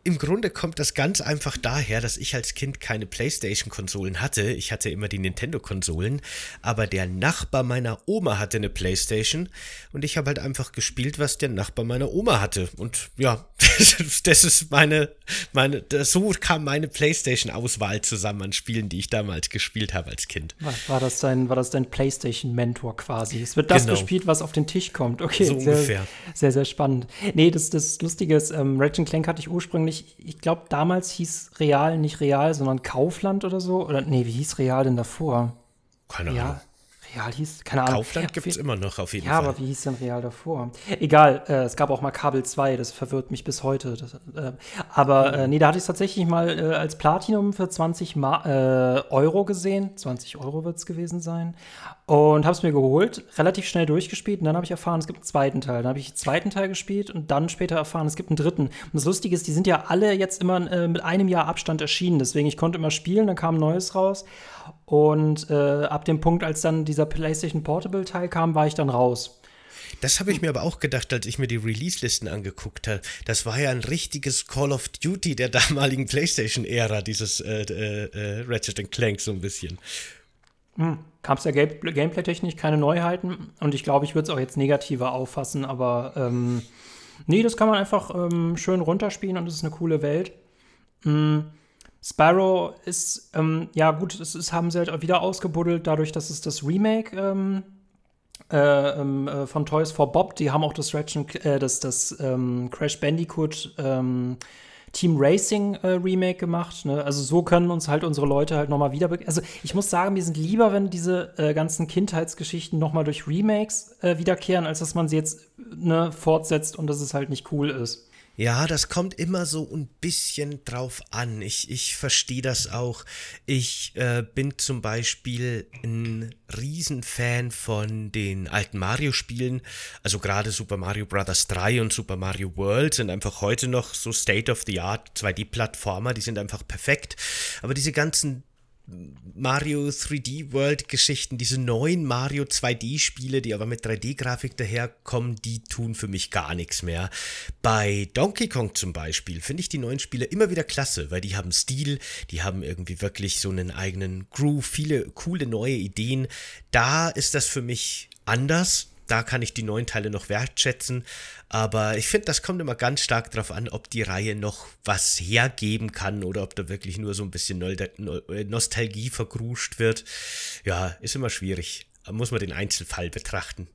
B: im Grunde kommt das ganz einfach daher, dass ich als Kind keine PlayStation-Konsolen hatte. Ich hatte immer die Nintendo-Konsolen, aber der Nachbar meiner Oma hatte eine PlayStation und ich habe halt einfach gespielt, was der Nachbar meiner Oma hatte. Und ja, das ist meine, meine, so kam meine PlayStation-Auswahl zusammen an Spielen, die ich damals gespielt habe als Kind.
A: War, war das dein, war das dein PlayStation-Mentor quasi? Es wird das genau. gespielt, was auf den Tisch kommt. Okay, so sehr, ungefähr. Sehr, sehr spannend. Nee, das das Lustige ist, ähm, Ratchet Clank hatte ich ursprünglich, ich glaube, damals hieß Real nicht Real, sondern Kaufland oder so. Oder nee, wie hieß Real denn davor?
B: Keine Ahnung.
A: Ja, Real hieß, keine Ahnung.
B: Kaufland gibt es immer noch auf jeden
A: ja,
B: Fall.
A: Ja, aber wie hieß denn Real davor? Egal, äh, es gab auch mal Kabel 2, das verwirrt mich bis heute. Das, äh, aber äh, nee, da hatte ich es tatsächlich mal äh, als Platinum für 20 Ma äh, Euro gesehen. 20 Euro wird es gewesen sein. Und habe es mir geholt, relativ schnell durchgespielt und dann habe ich erfahren, es gibt einen zweiten Teil. Dann habe ich den zweiten Teil gespielt und dann später erfahren, es gibt einen dritten. Und das Lustige ist, die sind ja alle jetzt immer äh, mit einem Jahr Abstand erschienen. Deswegen, ich konnte immer spielen, dann kam ein neues raus. Und äh, ab dem Punkt, als dann dieser PlayStation Portable Teil kam, war ich dann raus.
B: Das habe ich mir aber auch gedacht, als ich mir die Release-Listen angeguckt habe. Das war ja ein richtiges Call of Duty der damaligen PlayStation-Ära, dieses äh, äh, äh Ratchet Clank so ein bisschen.
A: Hm. Gab es ja Gameplay-technisch keine Neuheiten und ich glaube, ich würde es auch jetzt negativer auffassen, aber ähm, nee, das kann man einfach ähm, schön runterspielen und es ist eine coole Welt. Hm. Spyro ist, ähm, ja gut, das ist, haben sie halt auch wieder ausgebuddelt, dadurch, dass es das Remake ähm, äh, ähm, äh, von Toys for Bob, die haben auch das, Ratchet, äh, das, das ähm, Crash Bandicoot ähm, Team Racing äh, Remake gemacht. Ne? Also so können uns halt unsere Leute halt noch mal wieder. Also ich muss sagen, wir sind lieber, wenn diese äh, ganzen Kindheitsgeschichten noch mal durch Remakes äh, wiederkehren, als dass man sie jetzt ne, fortsetzt und dass es halt nicht cool ist.
B: Ja, das kommt immer so ein bisschen drauf an. Ich, ich verstehe das auch. Ich äh, bin zum Beispiel ein Riesenfan von den alten Mario-Spielen. Also gerade Super Mario Bros. 3 und Super Mario World sind einfach heute noch so State of the Art 2D-Plattformer. Die sind einfach perfekt. Aber diese ganzen Mario 3D World Geschichten, diese neuen Mario 2D Spiele, die aber mit 3D Grafik daherkommen, die tun für mich gar nichts mehr. Bei Donkey Kong zum Beispiel finde ich die neuen Spiele immer wieder klasse, weil die haben Stil, die haben irgendwie wirklich so einen eigenen Groove, viele coole neue Ideen. Da ist das für mich anders da kann ich die neuen Teile noch wertschätzen. Aber ich finde, das kommt immer ganz stark darauf an, ob die Reihe noch was hergeben kann oder ob da wirklich nur so ein bisschen äh, Nostalgie vergruscht wird. Ja, ist immer schwierig. Muss man den Einzelfall betrachten.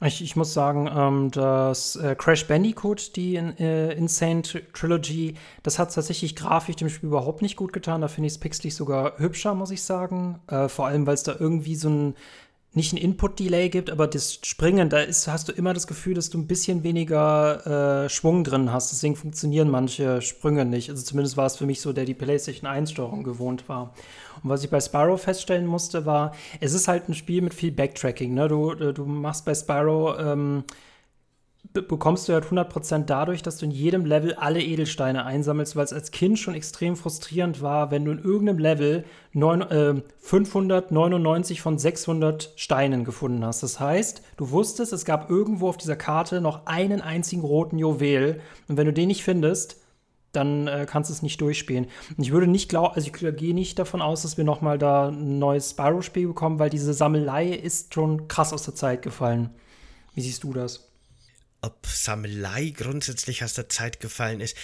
A: Ich, ich muss sagen, ähm, das äh, Crash Bandicoot, die in, äh, Insane Trilogy, das hat tatsächlich grafisch dem Spiel überhaupt nicht gut getan. Da finde ich es pixelig sogar hübscher, muss ich sagen. Äh, vor allem, weil es da irgendwie so ein nicht ein Input-Delay gibt, aber das Springen, da ist, hast du immer das Gefühl, dass du ein bisschen weniger äh, Schwung drin hast. Deswegen funktionieren manche Sprünge nicht. Also zumindest war es für mich so, der die PlayStation 1-Steuerung gewohnt war. Und was ich bei Spyro feststellen musste, war, es ist halt ein Spiel mit viel Backtracking. Ne? Du, du machst bei Spyro ähm, bekommst du halt 100% dadurch, dass du in jedem Level alle Edelsteine einsammelst, weil es als Kind schon extrem frustrierend war, wenn du in irgendeinem Level neun, äh, 599 von 600 Steinen gefunden hast. Das heißt, du wusstest, es gab irgendwo auf dieser Karte noch einen einzigen roten Juwel und wenn du den nicht findest, dann äh, kannst du es nicht durchspielen. Und ich würde nicht glauben, also ich gehe nicht davon aus, dass wir noch mal da ein neues Spyro-Spiel bekommen, weil diese Sammelei ist schon krass aus der Zeit gefallen. Wie siehst du das?
B: Ob Sammelei grundsätzlich aus der Zeit gefallen ist.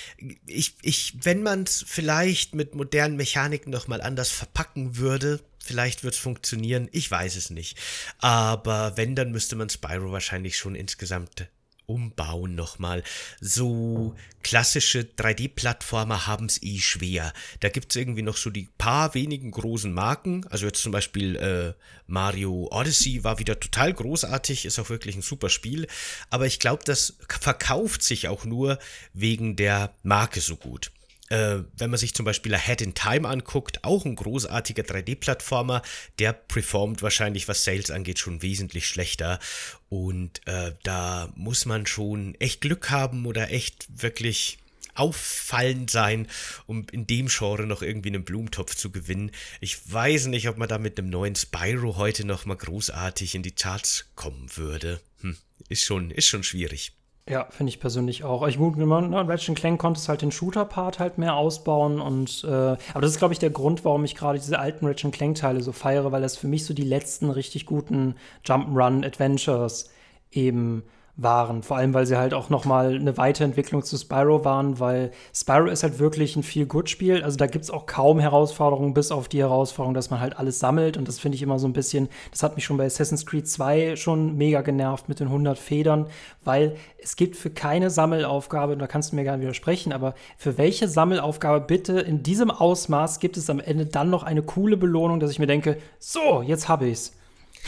B: Ich, ich, wenn man es vielleicht mit modernen Mechaniken noch mal anders verpacken würde, vielleicht wird es funktionieren. Ich weiß es nicht. Aber wenn, dann müsste man Spyro wahrscheinlich schon insgesamt umbauen nochmal. So klassische 3D-Plattformer haben es eh schwer. Da gibt es irgendwie noch so die paar wenigen großen Marken. Also jetzt zum Beispiel äh, Mario Odyssey war wieder total großartig, ist auch wirklich ein super Spiel. Aber ich glaube, das verkauft sich auch nur wegen der Marke so gut. Äh, wenn man sich zum Beispiel Ahead in Time anguckt, auch ein großartiger 3D-Plattformer, der performt wahrscheinlich, was Sales angeht, schon wesentlich schlechter. Und äh, da muss man schon echt Glück haben oder echt wirklich auffallend sein, um in dem Genre noch irgendwie einen Blumentopf zu gewinnen. Ich weiß nicht, ob man da mit einem neuen Spyro heute noch mal großartig in die Charts kommen würde. Hm, ist schon, ist schon schwierig.
A: Ja, finde ich persönlich auch. Ich gut, ne, Ratchet Clank konnte es halt den Shooter-Part halt mehr ausbauen und äh, aber das ist, glaube ich, der Grund, warum ich gerade diese alten Ratchet Clank-Teile so feiere, weil das für mich so die letzten richtig guten Jump'n'Run-Adventures eben waren. Vor allem, weil sie halt auch noch mal eine Weiterentwicklung zu Spyro waren, weil Spyro ist halt wirklich ein Feel-Good-Spiel. Also da gibt es auch kaum Herausforderungen, bis auf die Herausforderung, dass man halt alles sammelt. Und das finde ich immer so ein bisschen, das hat mich schon bei Assassin's Creed 2 schon mega genervt mit den 100 Federn, weil es gibt für keine Sammelaufgabe, und da kannst du mir gerne widersprechen, aber für welche Sammelaufgabe bitte in diesem Ausmaß gibt es am Ende dann noch eine coole Belohnung, dass ich mir denke, so, jetzt habe ich's.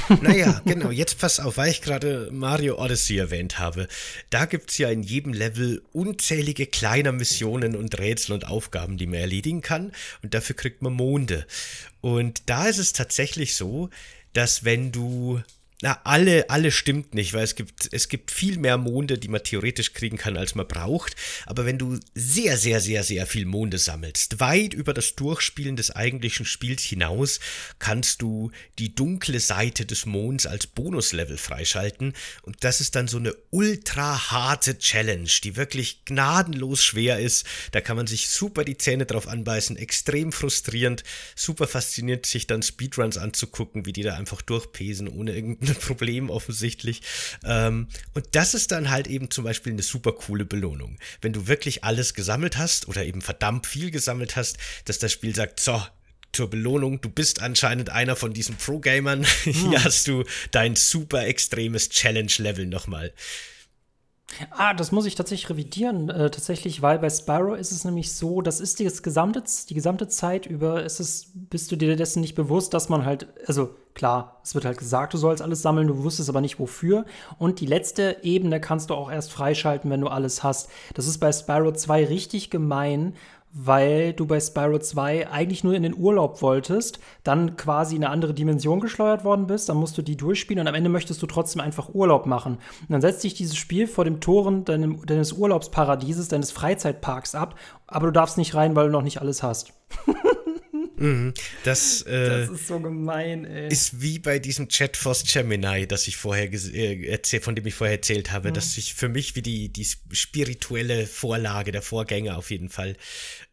B: Naja, genau, jetzt pass auf, weil ich gerade Mario Odyssey erwähnt habe. Da gibt es ja in jedem Level unzählige kleine Missionen und Rätsel und Aufgaben, die man erledigen kann. Und dafür kriegt man Monde. Und da ist es tatsächlich so, dass wenn du Na, alle, alle stimmt nicht, weil es gibt, es gibt viel mehr Monde, die man theoretisch kriegen kann, als man braucht. Aber wenn du sehr, sehr, sehr, sehr viel Monde sammelst, weit über das Durchspielen des eigentlichen Spiels hinaus, kannst du die dunkle Seite des Monds als Bonuslevel freischalten. Und das ist dann so eine ultra harte Challenge, die wirklich gnadenlos schwer ist. Da kann man sich super die Zähne drauf anbeißen, extrem frustrierend, super fasziniert, sich dann Speedruns anzugucken, wie die da einfach durchpesen, ohne irgendeinen ein Problem offensichtlich. Ähm, und das ist dann halt eben zum Beispiel eine super coole Belohnung. Wenn du wirklich alles gesammelt hast oder eben verdammt viel gesammelt hast, dass das Spiel sagt, so, zur Belohnung, du bist anscheinend einer von diesen Pro-Gamern. Hm. Hier hast du dein super extremes Challenge-Level nochmal.
A: Ah, das muss ich tatsächlich revidieren. Äh, tatsächlich, weil bei Spyro ist es nämlich so, das ist die gesamte, die gesamte Zeit über, ist es, bist du dir dessen nicht bewusst, dass man halt, also klar, es wird halt gesagt, du sollst alles sammeln, du wusstest aber nicht wofür. Und die letzte Ebene kannst du auch erst freischalten, wenn du alles hast. Das ist bei Spyro 2 richtig gemein, weil du bei Spyro 2 eigentlich nur in den Urlaub wolltest, dann quasi in eine andere Dimension geschleudert worden bist, dann musst du die durchspielen und am Ende möchtest du trotzdem einfach Urlaub machen. Und dann setzt sich dieses Spiel vor dem Toren deinem, deines Urlaubsparadieses, deines Freizeitparks ab, aber du darfst nicht rein, weil du noch nicht alles hast.
B: Mhm. Das, äh,
A: das ist so gemein, ey.
B: Ist wie bei diesem Chat Force Gemini, das ich vorher äh, von dem ich vorher erzählt habe, mhm. das sich für mich wie die, die spirituelle Vorlage, der Vorgänger auf jeden Fall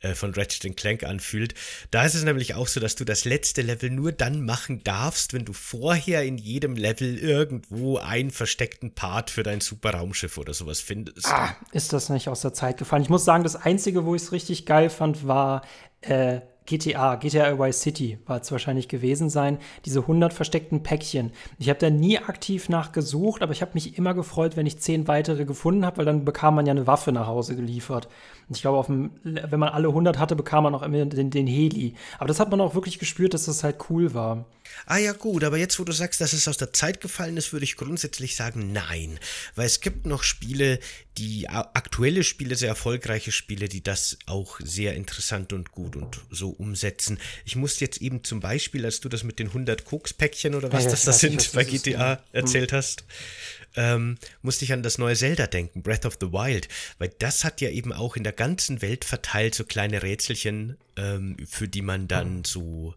B: äh, von Ratchet Clank anfühlt. Da ist es nämlich auch so, dass du das letzte Level nur dann machen darfst, wenn du vorher in jedem Level irgendwo einen versteckten Part für dein super Raumschiff oder sowas findest.
A: Ah, ist das nicht aus der Zeit gefallen? Ich muss sagen, das Einzige, wo ich es richtig geil fand, war äh, GTA, GTA Vice City war es wahrscheinlich gewesen sein, diese 100 versteckten Päckchen. Ich habe da nie aktiv nachgesucht, aber ich habe mich immer gefreut, wenn ich zehn weitere gefunden habe, weil dann bekam man ja eine Waffe nach Hause geliefert. Und ich glaube, wenn man alle 100 hatte, bekam man auch immer den, den Heli. Aber das hat man auch wirklich gespürt, dass das halt cool war.
B: Ah ja gut, aber jetzt wo du sagst, dass es aus der Zeit gefallen ist, würde ich grundsätzlich sagen nein, weil es gibt noch Spiele, die aktuelle Spiele, sehr erfolgreiche Spiele, die das auch sehr interessant und gut und so umsetzen. Ich musste jetzt eben zum Beispiel, als du das mit den 100 Kokspäckchen oder was ja, das, das sind nicht, bei GTA ist. erzählt hm. hast, ähm, musste ich an das neue Zelda denken, Breath of the Wild, weil das hat ja eben auch in der ganzen Welt verteilt so kleine Rätselchen, ähm, für die man dann so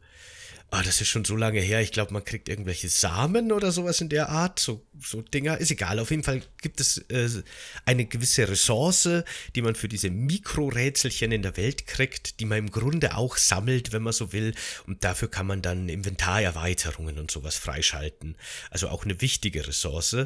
B: Ah, das ist schon so lange her. Ich glaube, man kriegt irgendwelche Samen oder sowas in der Art. So, so Dinger. Ist egal. Auf jeden Fall gibt es äh, eine gewisse Ressource, die man für diese Mikrorätselchen in der Welt kriegt, die man im Grunde auch sammelt, wenn man so will. Und dafür kann man dann Inventarerweiterungen und sowas freischalten. Also auch eine wichtige Ressource.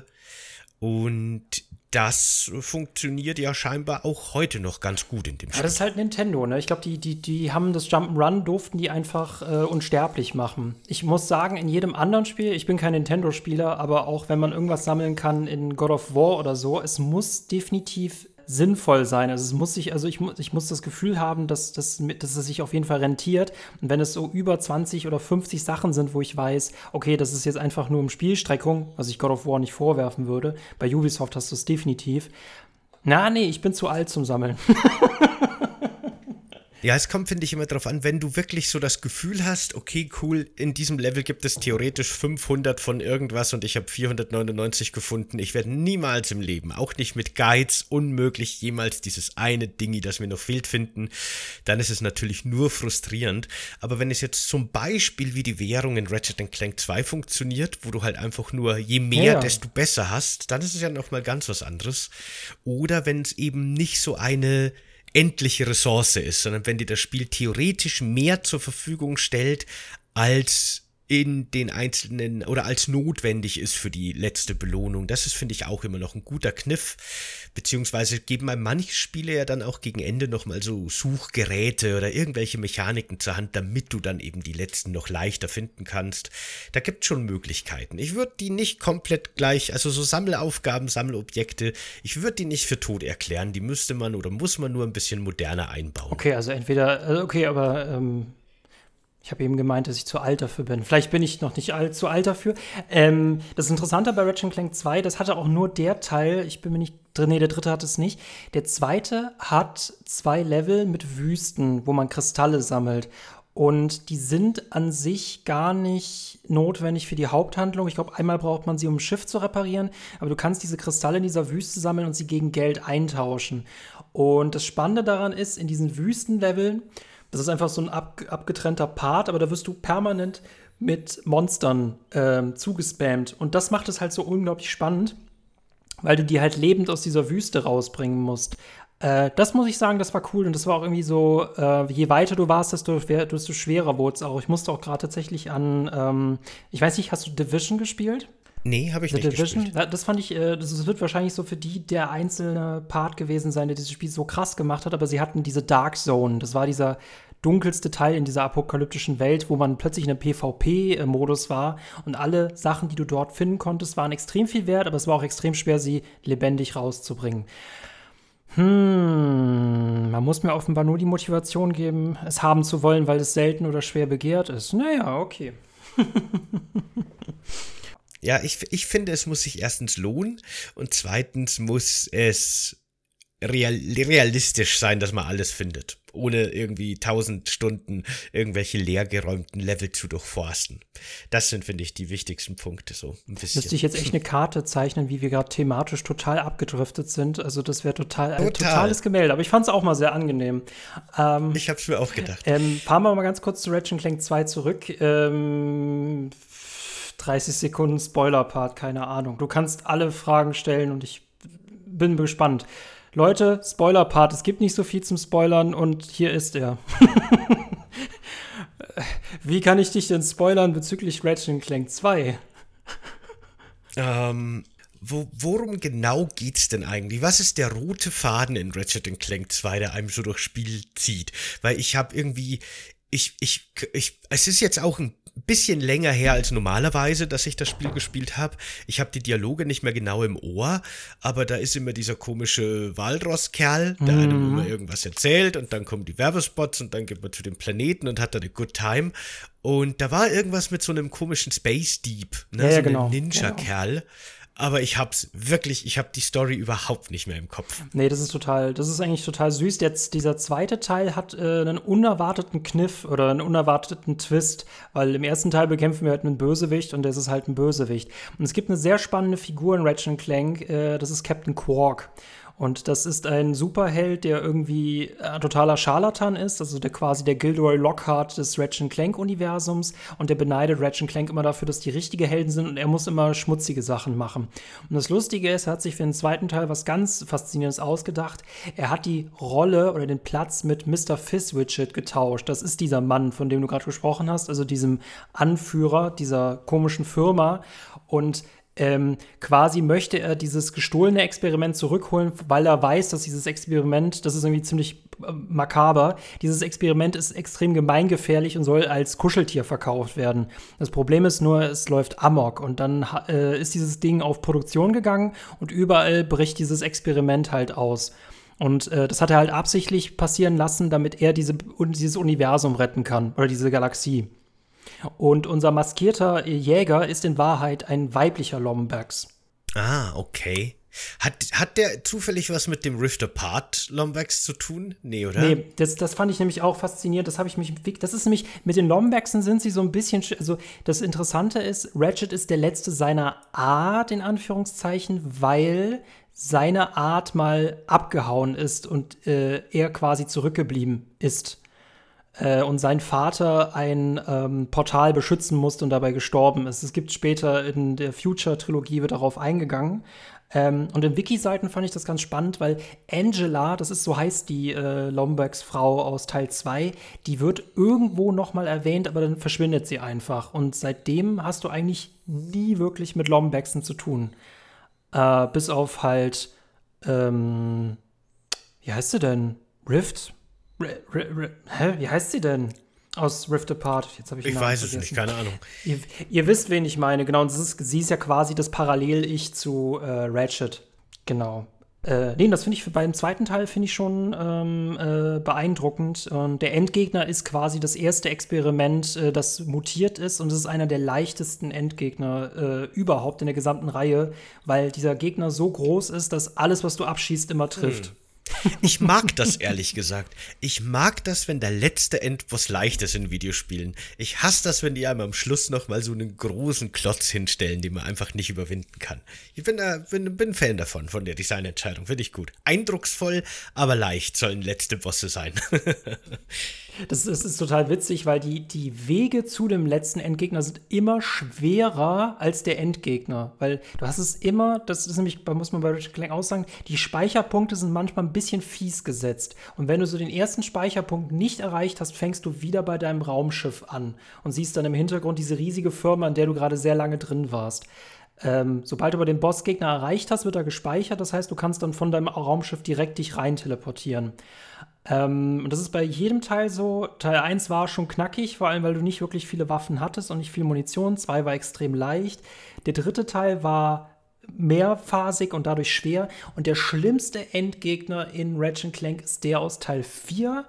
B: Und das funktioniert ja scheinbar auch heute noch ganz gut in dem
A: Spiel. Ja, das ist halt Nintendo, ne? Ich glaube, die, die, die haben das Jump'n'Run, durften die einfach äh, unsterblich machen. Ich muss sagen, in jedem anderen Spiel, ich bin kein Nintendo-Spieler, aber auch wenn man irgendwas sammeln kann in God of War oder so, es muss definitiv sinnvoll sein. Also es muss sich, also ich, ich muss das Gefühl haben, dass, dass, dass es sich auf jeden Fall rentiert. Und wenn es so über 20 oder 50 Sachen sind, wo ich weiß, okay, das ist jetzt einfach nur um Spielstreckung, was ich God of War nicht vorwerfen würde. Bei Ubisoft hast du es definitiv. Na, nee, ich bin zu alt zum Sammeln.
B: Ja, es kommt, finde ich, immer darauf an, wenn du wirklich so das Gefühl hast, okay, cool, in diesem Level gibt es theoretisch 500 von irgendwas und ich habe 499 gefunden. Ich werde niemals im Leben, auch nicht mit Guides, unmöglich jemals dieses eine Dingi, das mir noch fehlt, finden. Dann ist es natürlich nur frustrierend. Aber wenn es jetzt zum Beispiel wie die Währung in Ratchet Clank 2 funktioniert, wo du halt einfach nur je mehr, ja. desto besser hast, dann ist es ja nochmal ganz was anderes. Oder wenn es eben nicht so eine endliche Ressource ist, sondern wenn dir das Spiel theoretisch mehr zur Verfügung stellt, als in den einzelnen oder als notwendig ist für die letzte Belohnung. Das ist, finde ich, auch immer noch ein guter Kniff. Beziehungsweise geben einem manche Spiele ja dann auch gegen Ende nochmal so Suchgeräte oder irgendwelche Mechaniken zur Hand, damit du dann eben die letzten noch leichter finden kannst. Da gibt es schon Möglichkeiten. Ich würde die nicht komplett gleich, also so Sammelaufgaben, Sammelobjekte, ich würde die nicht für tot erklären. Die müsste man oder muss man nur ein bisschen moderner einbauen.
A: Okay, also entweder, also okay, aber ähm ich habe eben gemeint, dass ich zu alt dafür bin. Vielleicht bin ich noch nicht alt, zu alt dafür. Ähm, das Interessante bei Ratchet Clank 2, das hatte auch nur der Teil, ich bin mir nicht drin, nee, der dritte hat es nicht. Der zweite hat zwei Level mit Wüsten, wo man Kristalle sammelt. Und die sind an sich gar nicht notwendig für die Haupthandlung. Ich glaube, einmal braucht man sie, um ein Schiff zu reparieren, aber du kannst diese Kristalle in dieser Wüste sammeln und sie gegen Geld eintauschen. Und das Spannende daran ist, in diesen Wüstenleveln, das ist einfach so ein ab, abgetrennter Part, aber da wirst du permanent mit Monstern ähm, zugespammt. Und das macht es halt so unglaublich spannend, weil du die halt lebend aus dieser Wüste rausbringen musst. Äh, das muss ich sagen, das war cool und das war auch irgendwie so, äh, je weiter du warst, desto, desto schwerer wurde es auch. Ich musste auch gerade tatsächlich an, ähm, ich weiß nicht, hast du Division gespielt?
B: Nee, habe ich The nicht Division,
A: gespielt. Das fand ich, äh, das wird wahrscheinlich so für die der einzelne Part gewesen sein, der dieses Spiel so krass gemacht hat, aber sie hatten diese Dark Zone. Das war dieser dunkelste Teil in dieser apokalyptischen Welt, wo man plötzlich in einem PvP-Modus war und alle Sachen, die du dort finden konntest, waren extrem viel wert, aber es war auch extrem schwer, sie lebendig rauszubringen. Hm, man muss mir offenbar nur die Motivation geben, es haben zu wollen, weil es selten oder schwer begehrt ist. Naja, okay.
B: ja, ich, ich finde, es muss sich erstens lohnen und zweitens muss es real, realistisch sein, dass man alles findet, ohne irgendwie tausend Stunden irgendwelche leergeräumten Level zu durchforsten. Das sind, finde ich, die wichtigsten Punkte so.
A: Ein bisschen. Müsste ich jetzt echt eine Karte zeichnen, wie wir gerade thematisch total abgedriftet sind. Also das wäre total ein total. totales Gemälde. Aber ich fand es auch mal sehr angenehm.
B: Ähm, ich habe es mir auch gedacht.
A: Ähm, fahren wir mal ganz kurz zu Ratchet Clank 2 zurück. Ähm, 30 Sekunden Spoiler-Part, keine Ahnung. Du kannst alle Fragen stellen und ich bin gespannt. Leute, Spoiler-Part, es gibt nicht so viel zum Spoilern und hier ist er. Wie kann ich dich denn spoilern bezüglich Ratchet Clank 2?
B: Ähm, wo, worum genau geht's denn eigentlich? Was ist der rote Faden in Ratchet Clank 2, der einem so durchs Spiel zieht? Weil ich habe irgendwie, ich, ich, ich, es ist jetzt auch ein bisschen länger her als normalerweise, dass ich das Spiel gespielt habe. Ich habe die Dialoge nicht mehr genau im Ohr, aber da ist immer dieser komische Waldross-Kerl, der mhm. einem immer irgendwas erzählt und dann kommen die Werbespots und dann geht man zu dem Planeten und hat da eine Good Time. Und da war irgendwas mit so einem komischen Space Deep, ne?
A: Ja,
B: so
A: ja, genau.
B: Ninja-Kerl. Genau aber ich hab's wirklich, ich hab die Story überhaupt nicht mehr im Kopf.
A: Nee, das ist total, das ist eigentlich total süß. Jetzt dieser zweite Teil hat äh, einen unerwarteten Kniff oder einen unerwarteten Twist, weil im ersten Teil bekämpfen wir halt einen Bösewicht und das ist halt ein Bösewicht. Und es gibt eine sehr spannende Figur in Ratchet Clank, äh, das ist Captain Quark. Und das ist ein Superheld, der irgendwie ein äh, totaler Scharlatan ist, also der quasi der Gilderoy Lockhart des Ratchet Clank-Universums. Und der beneidet Ratchet Clank immer dafür, dass die richtige Helden sind und er muss immer schmutzige Sachen machen. Und das Lustige ist, er hat sich für den zweiten Teil was ganz Faszinierendes ausgedacht. Er hat die Rolle oder den Platz mit Mr. Fizzwidget getauscht. Das ist dieser Mann, von dem du gerade gesprochen hast, also diesem Anführer dieser komischen Firma. Und ähm, quasi möchte er dieses gestohlene Experiment zurückholen, weil er weiß, dass dieses Experiment, das ist irgendwie ziemlich äh, makaber, dieses Experiment ist extrem gemeingefährlich und soll als Kuscheltier verkauft werden. Das Problem ist nur, es läuft amok und dann äh, ist dieses Ding auf Produktion gegangen und überall bricht dieses Experiment halt aus. Und äh, das hat er halt absichtlich passieren lassen, damit er diese, dieses Universum retten kann oder diese Galaxie. Und unser maskierter Jäger ist in Wahrheit ein weiblicher Lombax.
B: Ah, okay. Hat, hat der zufällig was mit dem Rift Apart Lombax zu tun? Nee, oder? Nee,
A: das, das fand ich nämlich auch faszinierend. Das habe ich mich. Das ist nämlich, mit den Lombaxen sind sie so ein bisschen. Also, das Interessante ist, Ratchet ist der letzte seiner Art, in Anführungszeichen, weil seine Art mal abgehauen ist und äh, er quasi zurückgeblieben ist äh, und sein Vater ein ähm, Portal beschützen musste und dabei gestorben ist. Es gibt später in der Future-Trilogie wird darauf eingegangen. Ähm, und in Wiki-Seiten fand ich das ganz spannend, weil Angela, das ist so heißt die äh, Lombergs Frau aus Teil 2, die wird irgendwo noch mal erwähnt, aber dann verschwindet sie einfach. Und seitdem hast du eigentlich nie wirklich mit Lombaxen zu tun. Äh, bis auf halt, ähm, wie heißt sie denn? Rift? Hä? Wie heißt sie denn? Aus Rift Apart.
B: Jetzt habe ich Ich weiß es nicht, keine Ahnung.
A: Ihr, ihr, wisst, wen ich meine, genau. Und ist, sie ist ja quasi das Parallel-Ich zu äh, Ratchet. Genau. Äh, nee, das finde ich beim zweiten Teil finde ich schon ähm, äh, beeindruckend. Und der Endgegner ist quasi das erste Experiment, äh, das mutiert ist. Und es ist einer der leichtesten Endgegner äh, überhaupt in der gesamten Reihe, weil dieser Gegner so groß ist, dass alles, was du abschießt, immer trifft. Hm.
B: Ich mag das ehrlich gesagt. Ich mag das, wenn der letzte Endboss leicht ist in Videospielen. Ich hasse das, wenn die einem am Schluss noch mal so einen großen Klotz hinstellen, den man einfach nicht überwinden kann. Ich bin, da, bin, bin Fan davon, von der Designentscheidung. Finde ich gut. Eindrucksvoll, aber leicht sollen letzte Bosse sein.
A: Das, das, ist total witzig, weil die, die Wege zu dem letzten Endgegner sind immer schwerer als der Endgegner. Weil du hast es immer, das ist nämlich, muss man bei Richard Clank auch sagen, die Speicherpunkte sind manchmal ein bisschen fies gesetzt. Und wenn du so den ersten Speicherpunkt nicht erreicht hast, fängst du wieder bei deinem Raumschiff an und siehst dann im Hintergrund diese riesige Firma, in der du gerade sehr lange drin warst. Ähm, sobald du aber den Bossgegner erreicht hast, wird er gespeichert. Das heißt, du kannst dann von deinem Raumschiff direkt dich rein teleportieren. Ähm, und das ist bei jedem Teil so. Teil 1 war schon knackig, vor allem weil du nicht wirklich viele Waffen hattest und nicht viel Munition. 2 war extrem leicht. Der dritte Teil war mehrphasig und dadurch schwer. Und der schlimmste Endgegner in Ratchet Clank ist der aus Teil 4.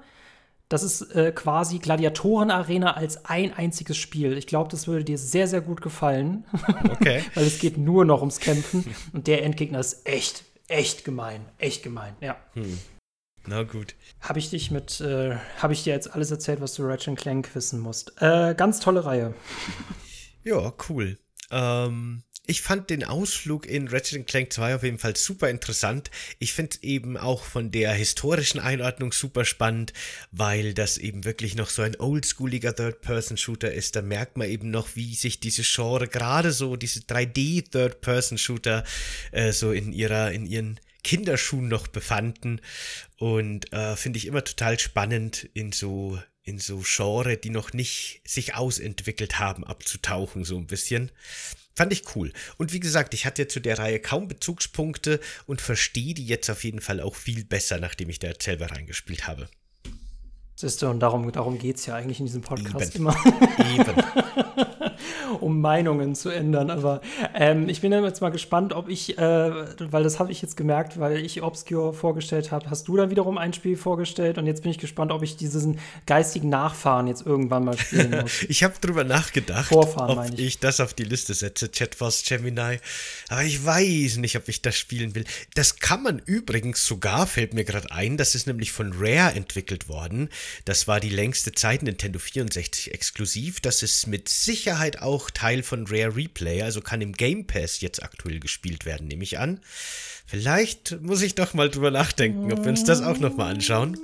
A: Das ist äh, quasi Gladiatoren-Arena als ein einziges Spiel. Ich glaube, das würde dir sehr, sehr gut gefallen. Okay. Weil es geht nur noch ums Kämpfen. Und der Endgegner ist echt, echt gemein. Echt gemein, ja. Hm.
B: Na gut.
A: Habe ich dich mit, äh, habe ich dir jetzt alles erzählt, was du Ratchet Clank wissen musst. Äh, ganz tolle Reihe.
B: ja, cool. Ähm, ich fand den Ausflug in Ratchet Clank 2 auf jeden Fall super interessant. Ich finde eben auch von der historischen Einordnung super spannend, weil das eben wirklich noch so ein oldschooliger Third-Person-Shooter ist. Da merkt man eben noch, wie sich diese Genre, gerade so diese 3D-Third-Person-Shooter, äh, so in ihrer, in ihren Kinderschuhen noch befanden. Und äh, finde ich immer total spannend, in so, in so Genre, die noch nicht sich ausentwickelt haben, abzutauchen, so ein bisschen. Fand ich cool. Und wie gesagt, ich hatte zu der Reihe kaum Bezugspunkte und verstehe die jetzt auf jeden Fall auch viel besser, nachdem ich da jetzt selber reingespielt habe.
A: Siehst du, und darum, darum geht es ja eigentlich in diesem Podcast Eben. immer. Eben. um Meinungen zu ändern. Aber ähm, ich bin jetzt mal gespannt, ob ich, äh, weil das habe ich jetzt gemerkt, weil ich Obscure vorgestellt habe, hast du dann wiederum ein Spiel vorgestellt und jetzt bin ich gespannt, ob ich diesen geistigen Nachfahren jetzt irgendwann mal spielen muss.
B: ich habe drüber nachgedacht, Vorfahren, ob ich. ich. das auf die Liste setze, Chatforce Gemini. Aber ich weiß nicht, ob ich das spielen will. Das kann man übrigens sogar, fällt mir gerade ein, das ist nämlich von Rare entwickelt worden. Das war die längste Zeit Nintendo 64 exklusiv. Das ist mit Sicherheit auch Teil von Rare Replay, also kann im Game Pass jetzt aktuell gespielt werden, nehme ich an. Vielleicht muss ich doch mal drüber nachdenken, ob wir uns das auch noch mal anschauen.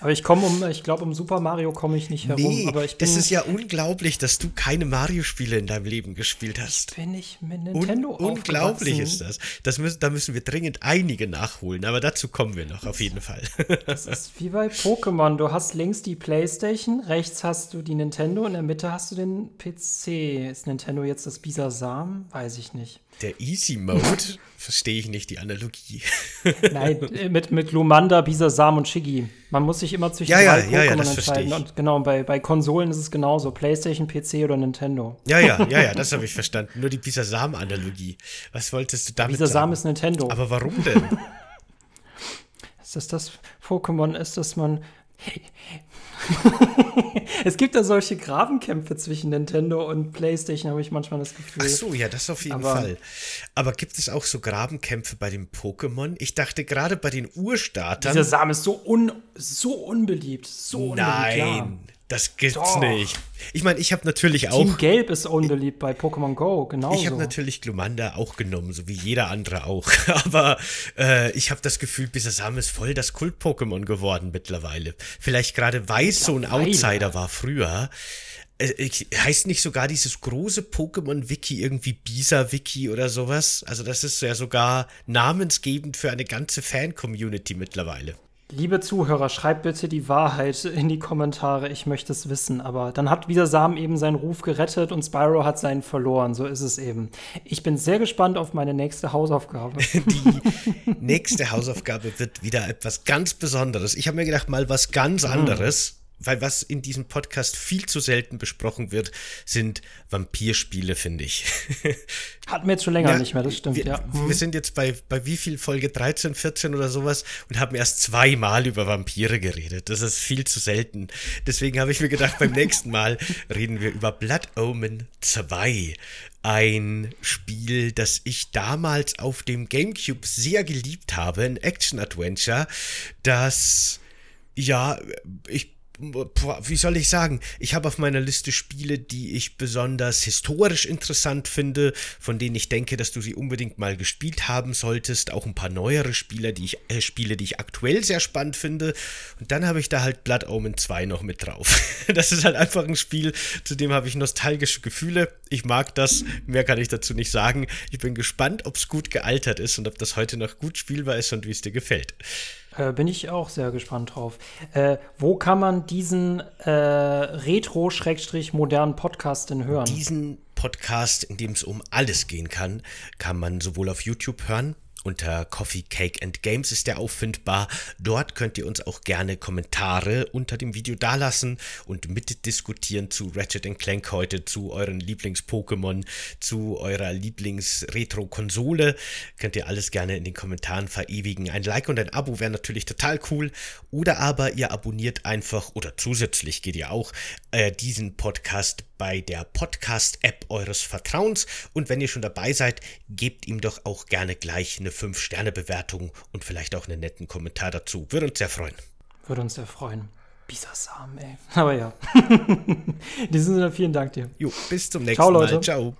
A: Aber ich komme um, ich glaube, um Super Mario komme ich nicht herum. Nee, aber ich
B: das ist ja unglaublich, dass du keine Mario-Spiele in deinem Leben gespielt hast.
A: Bin ich mit Nintendo
B: Un Unglaublich ist das. das müssen, da müssen wir dringend einige nachholen, aber dazu kommen wir noch, auf jeden Fall.
A: das ist wie bei Pokémon. Du hast links die Playstation, rechts hast du die Nintendo, in der Mitte hast du den PC. Ist Nintendo jetzt das Bisasam? Weiß ich nicht.
B: Der Easy Mode? Verstehe ich nicht die Analogie.
A: Nein, mit, mit Lumanda, Bisasam und Shiggy. Man muss sich immer zwischen
B: ja, ja, drei ja, Pokémon ja, entscheiden.
A: Und genau, bei, bei Konsolen ist es genauso. PlayStation, PC oder Nintendo.
B: Ja, ja, ja, ja, das habe ich verstanden. Nur die Bisasam-Analogie. Was wolltest du damit
A: Bisasam
B: sagen?
A: ist Nintendo.
B: Aber warum denn?
A: ist das das Pokémon ist, dass man es gibt da solche Grabenkämpfe zwischen Nintendo und PlayStation, habe ich manchmal das Gefühl.
B: Ach so, ja, das auf jeden Aber Fall. Aber gibt es auch so Grabenkämpfe bei den Pokémon? Ich dachte gerade bei den Urstartern.
A: Dieser Samen ist so, un, so unbeliebt. So
B: Nein. Unbeliebt, das gibt's Doch. nicht. Ich meine, ich habe natürlich auch.
A: Team Gelb ist unbeliebt bei Pokémon Go, genau.
B: Ich habe natürlich Glumanda auch genommen, so wie jeder andere auch. Aber äh, ich habe das Gefühl, Bisasam ist voll das Kult-Pokémon geworden mittlerweile. Vielleicht gerade weil es so ein Outsider war früher. Äh, heißt nicht sogar dieses große Pokémon-Wiki irgendwie Bisa-Wiki oder sowas? Also, das ist ja sogar namensgebend für eine ganze Fan-Community mittlerweile.
A: Liebe Zuhörer, schreibt bitte die Wahrheit in die Kommentare. Ich möchte es wissen. Aber dann hat wieder Sam eben seinen Ruf gerettet und Spyro hat seinen verloren. So ist es eben. Ich bin sehr gespannt auf meine nächste Hausaufgabe.
B: Die nächste Hausaufgabe wird wieder etwas ganz Besonderes. Ich habe mir gedacht, mal was ganz anderes weil was in diesem Podcast viel zu selten besprochen wird, sind Vampirspiele, finde ich.
A: Hatten wir jetzt schon länger ja, nicht mehr, das stimmt,
B: wir,
A: ja.
B: Wir mhm. sind jetzt bei, bei wie viel Folge 13, 14 oder sowas und haben erst zweimal über Vampire geredet. Das ist viel zu selten. Deswegen habe ich mir gedacht, beim nächsten Mal reden wir über Blood Omen 2 ein Spiel, das ich damals auf dem GameCube sehr geliebt habe, ein Action-Adventure, das ja, ich wie soll ich sagen, ich habe auf meiner Liste Spiele, die ich besonders historisch interessant finde, von denen ich denke, dass du sie unbedingt mal gespielt haben solltest. Auch ein paar neuere Spiele, die ich, äh, Spiele, die ich aktuell sehr spannend finde. Und dann habe ich da halt Blood Omen 2 noch mit drauf. Das ist halt einfach ein Spiel, zu dem habe ich nostalgische Gefühle. Ich mag das, mehr kann ich dazu nicht sagen. Ich bin gespannt, ob es gut gealtert ist und ob das heute noch gut spielbar ist und wie es dir gefällt.
A: Äh, bin ich auch sehr gespannt drauf. Äh, wo kann man diesen äh, retro-modernen Podcast denn hören?
B: Diesen Podcast, in dem es um alles gehen kann, kann man sowohl auf YouTube hören, unter Coffee, Cake and Games ist der auffindbar. Dort könnt ihr uns auch gerne Kommentare unter dem Video dalassen und mitdiskutieren zu Ratchet Clank heute, zu euren Lieblings-Pokémon, zu eurer Lieblings-Retro-Konsole. Könnt ihr alles gerne in den Kommentaren verewigen. Ein Like und ein Abo wäre natürlich total cool. Oder aber ihr abonniert einfach, oder zusätzlich geht ihr auch, äh, diesen Podcast bei der Podcast-App eures Vertrauens. Und wenn ihr schon dabei seid, gebt ihm doch auch gerne gleich eine 5-Sterne-Bewertung und vielleicht auch einen netten Kommentar dazu. Würde uns sehr freuen.
A: Würde uns sehr freuen. Bisasam, ey. Aber ja. In diesem Sinne, vielen Dank dir.
B: Jo, bis zum nächsten Ciao, Mal. Leute. Ciao.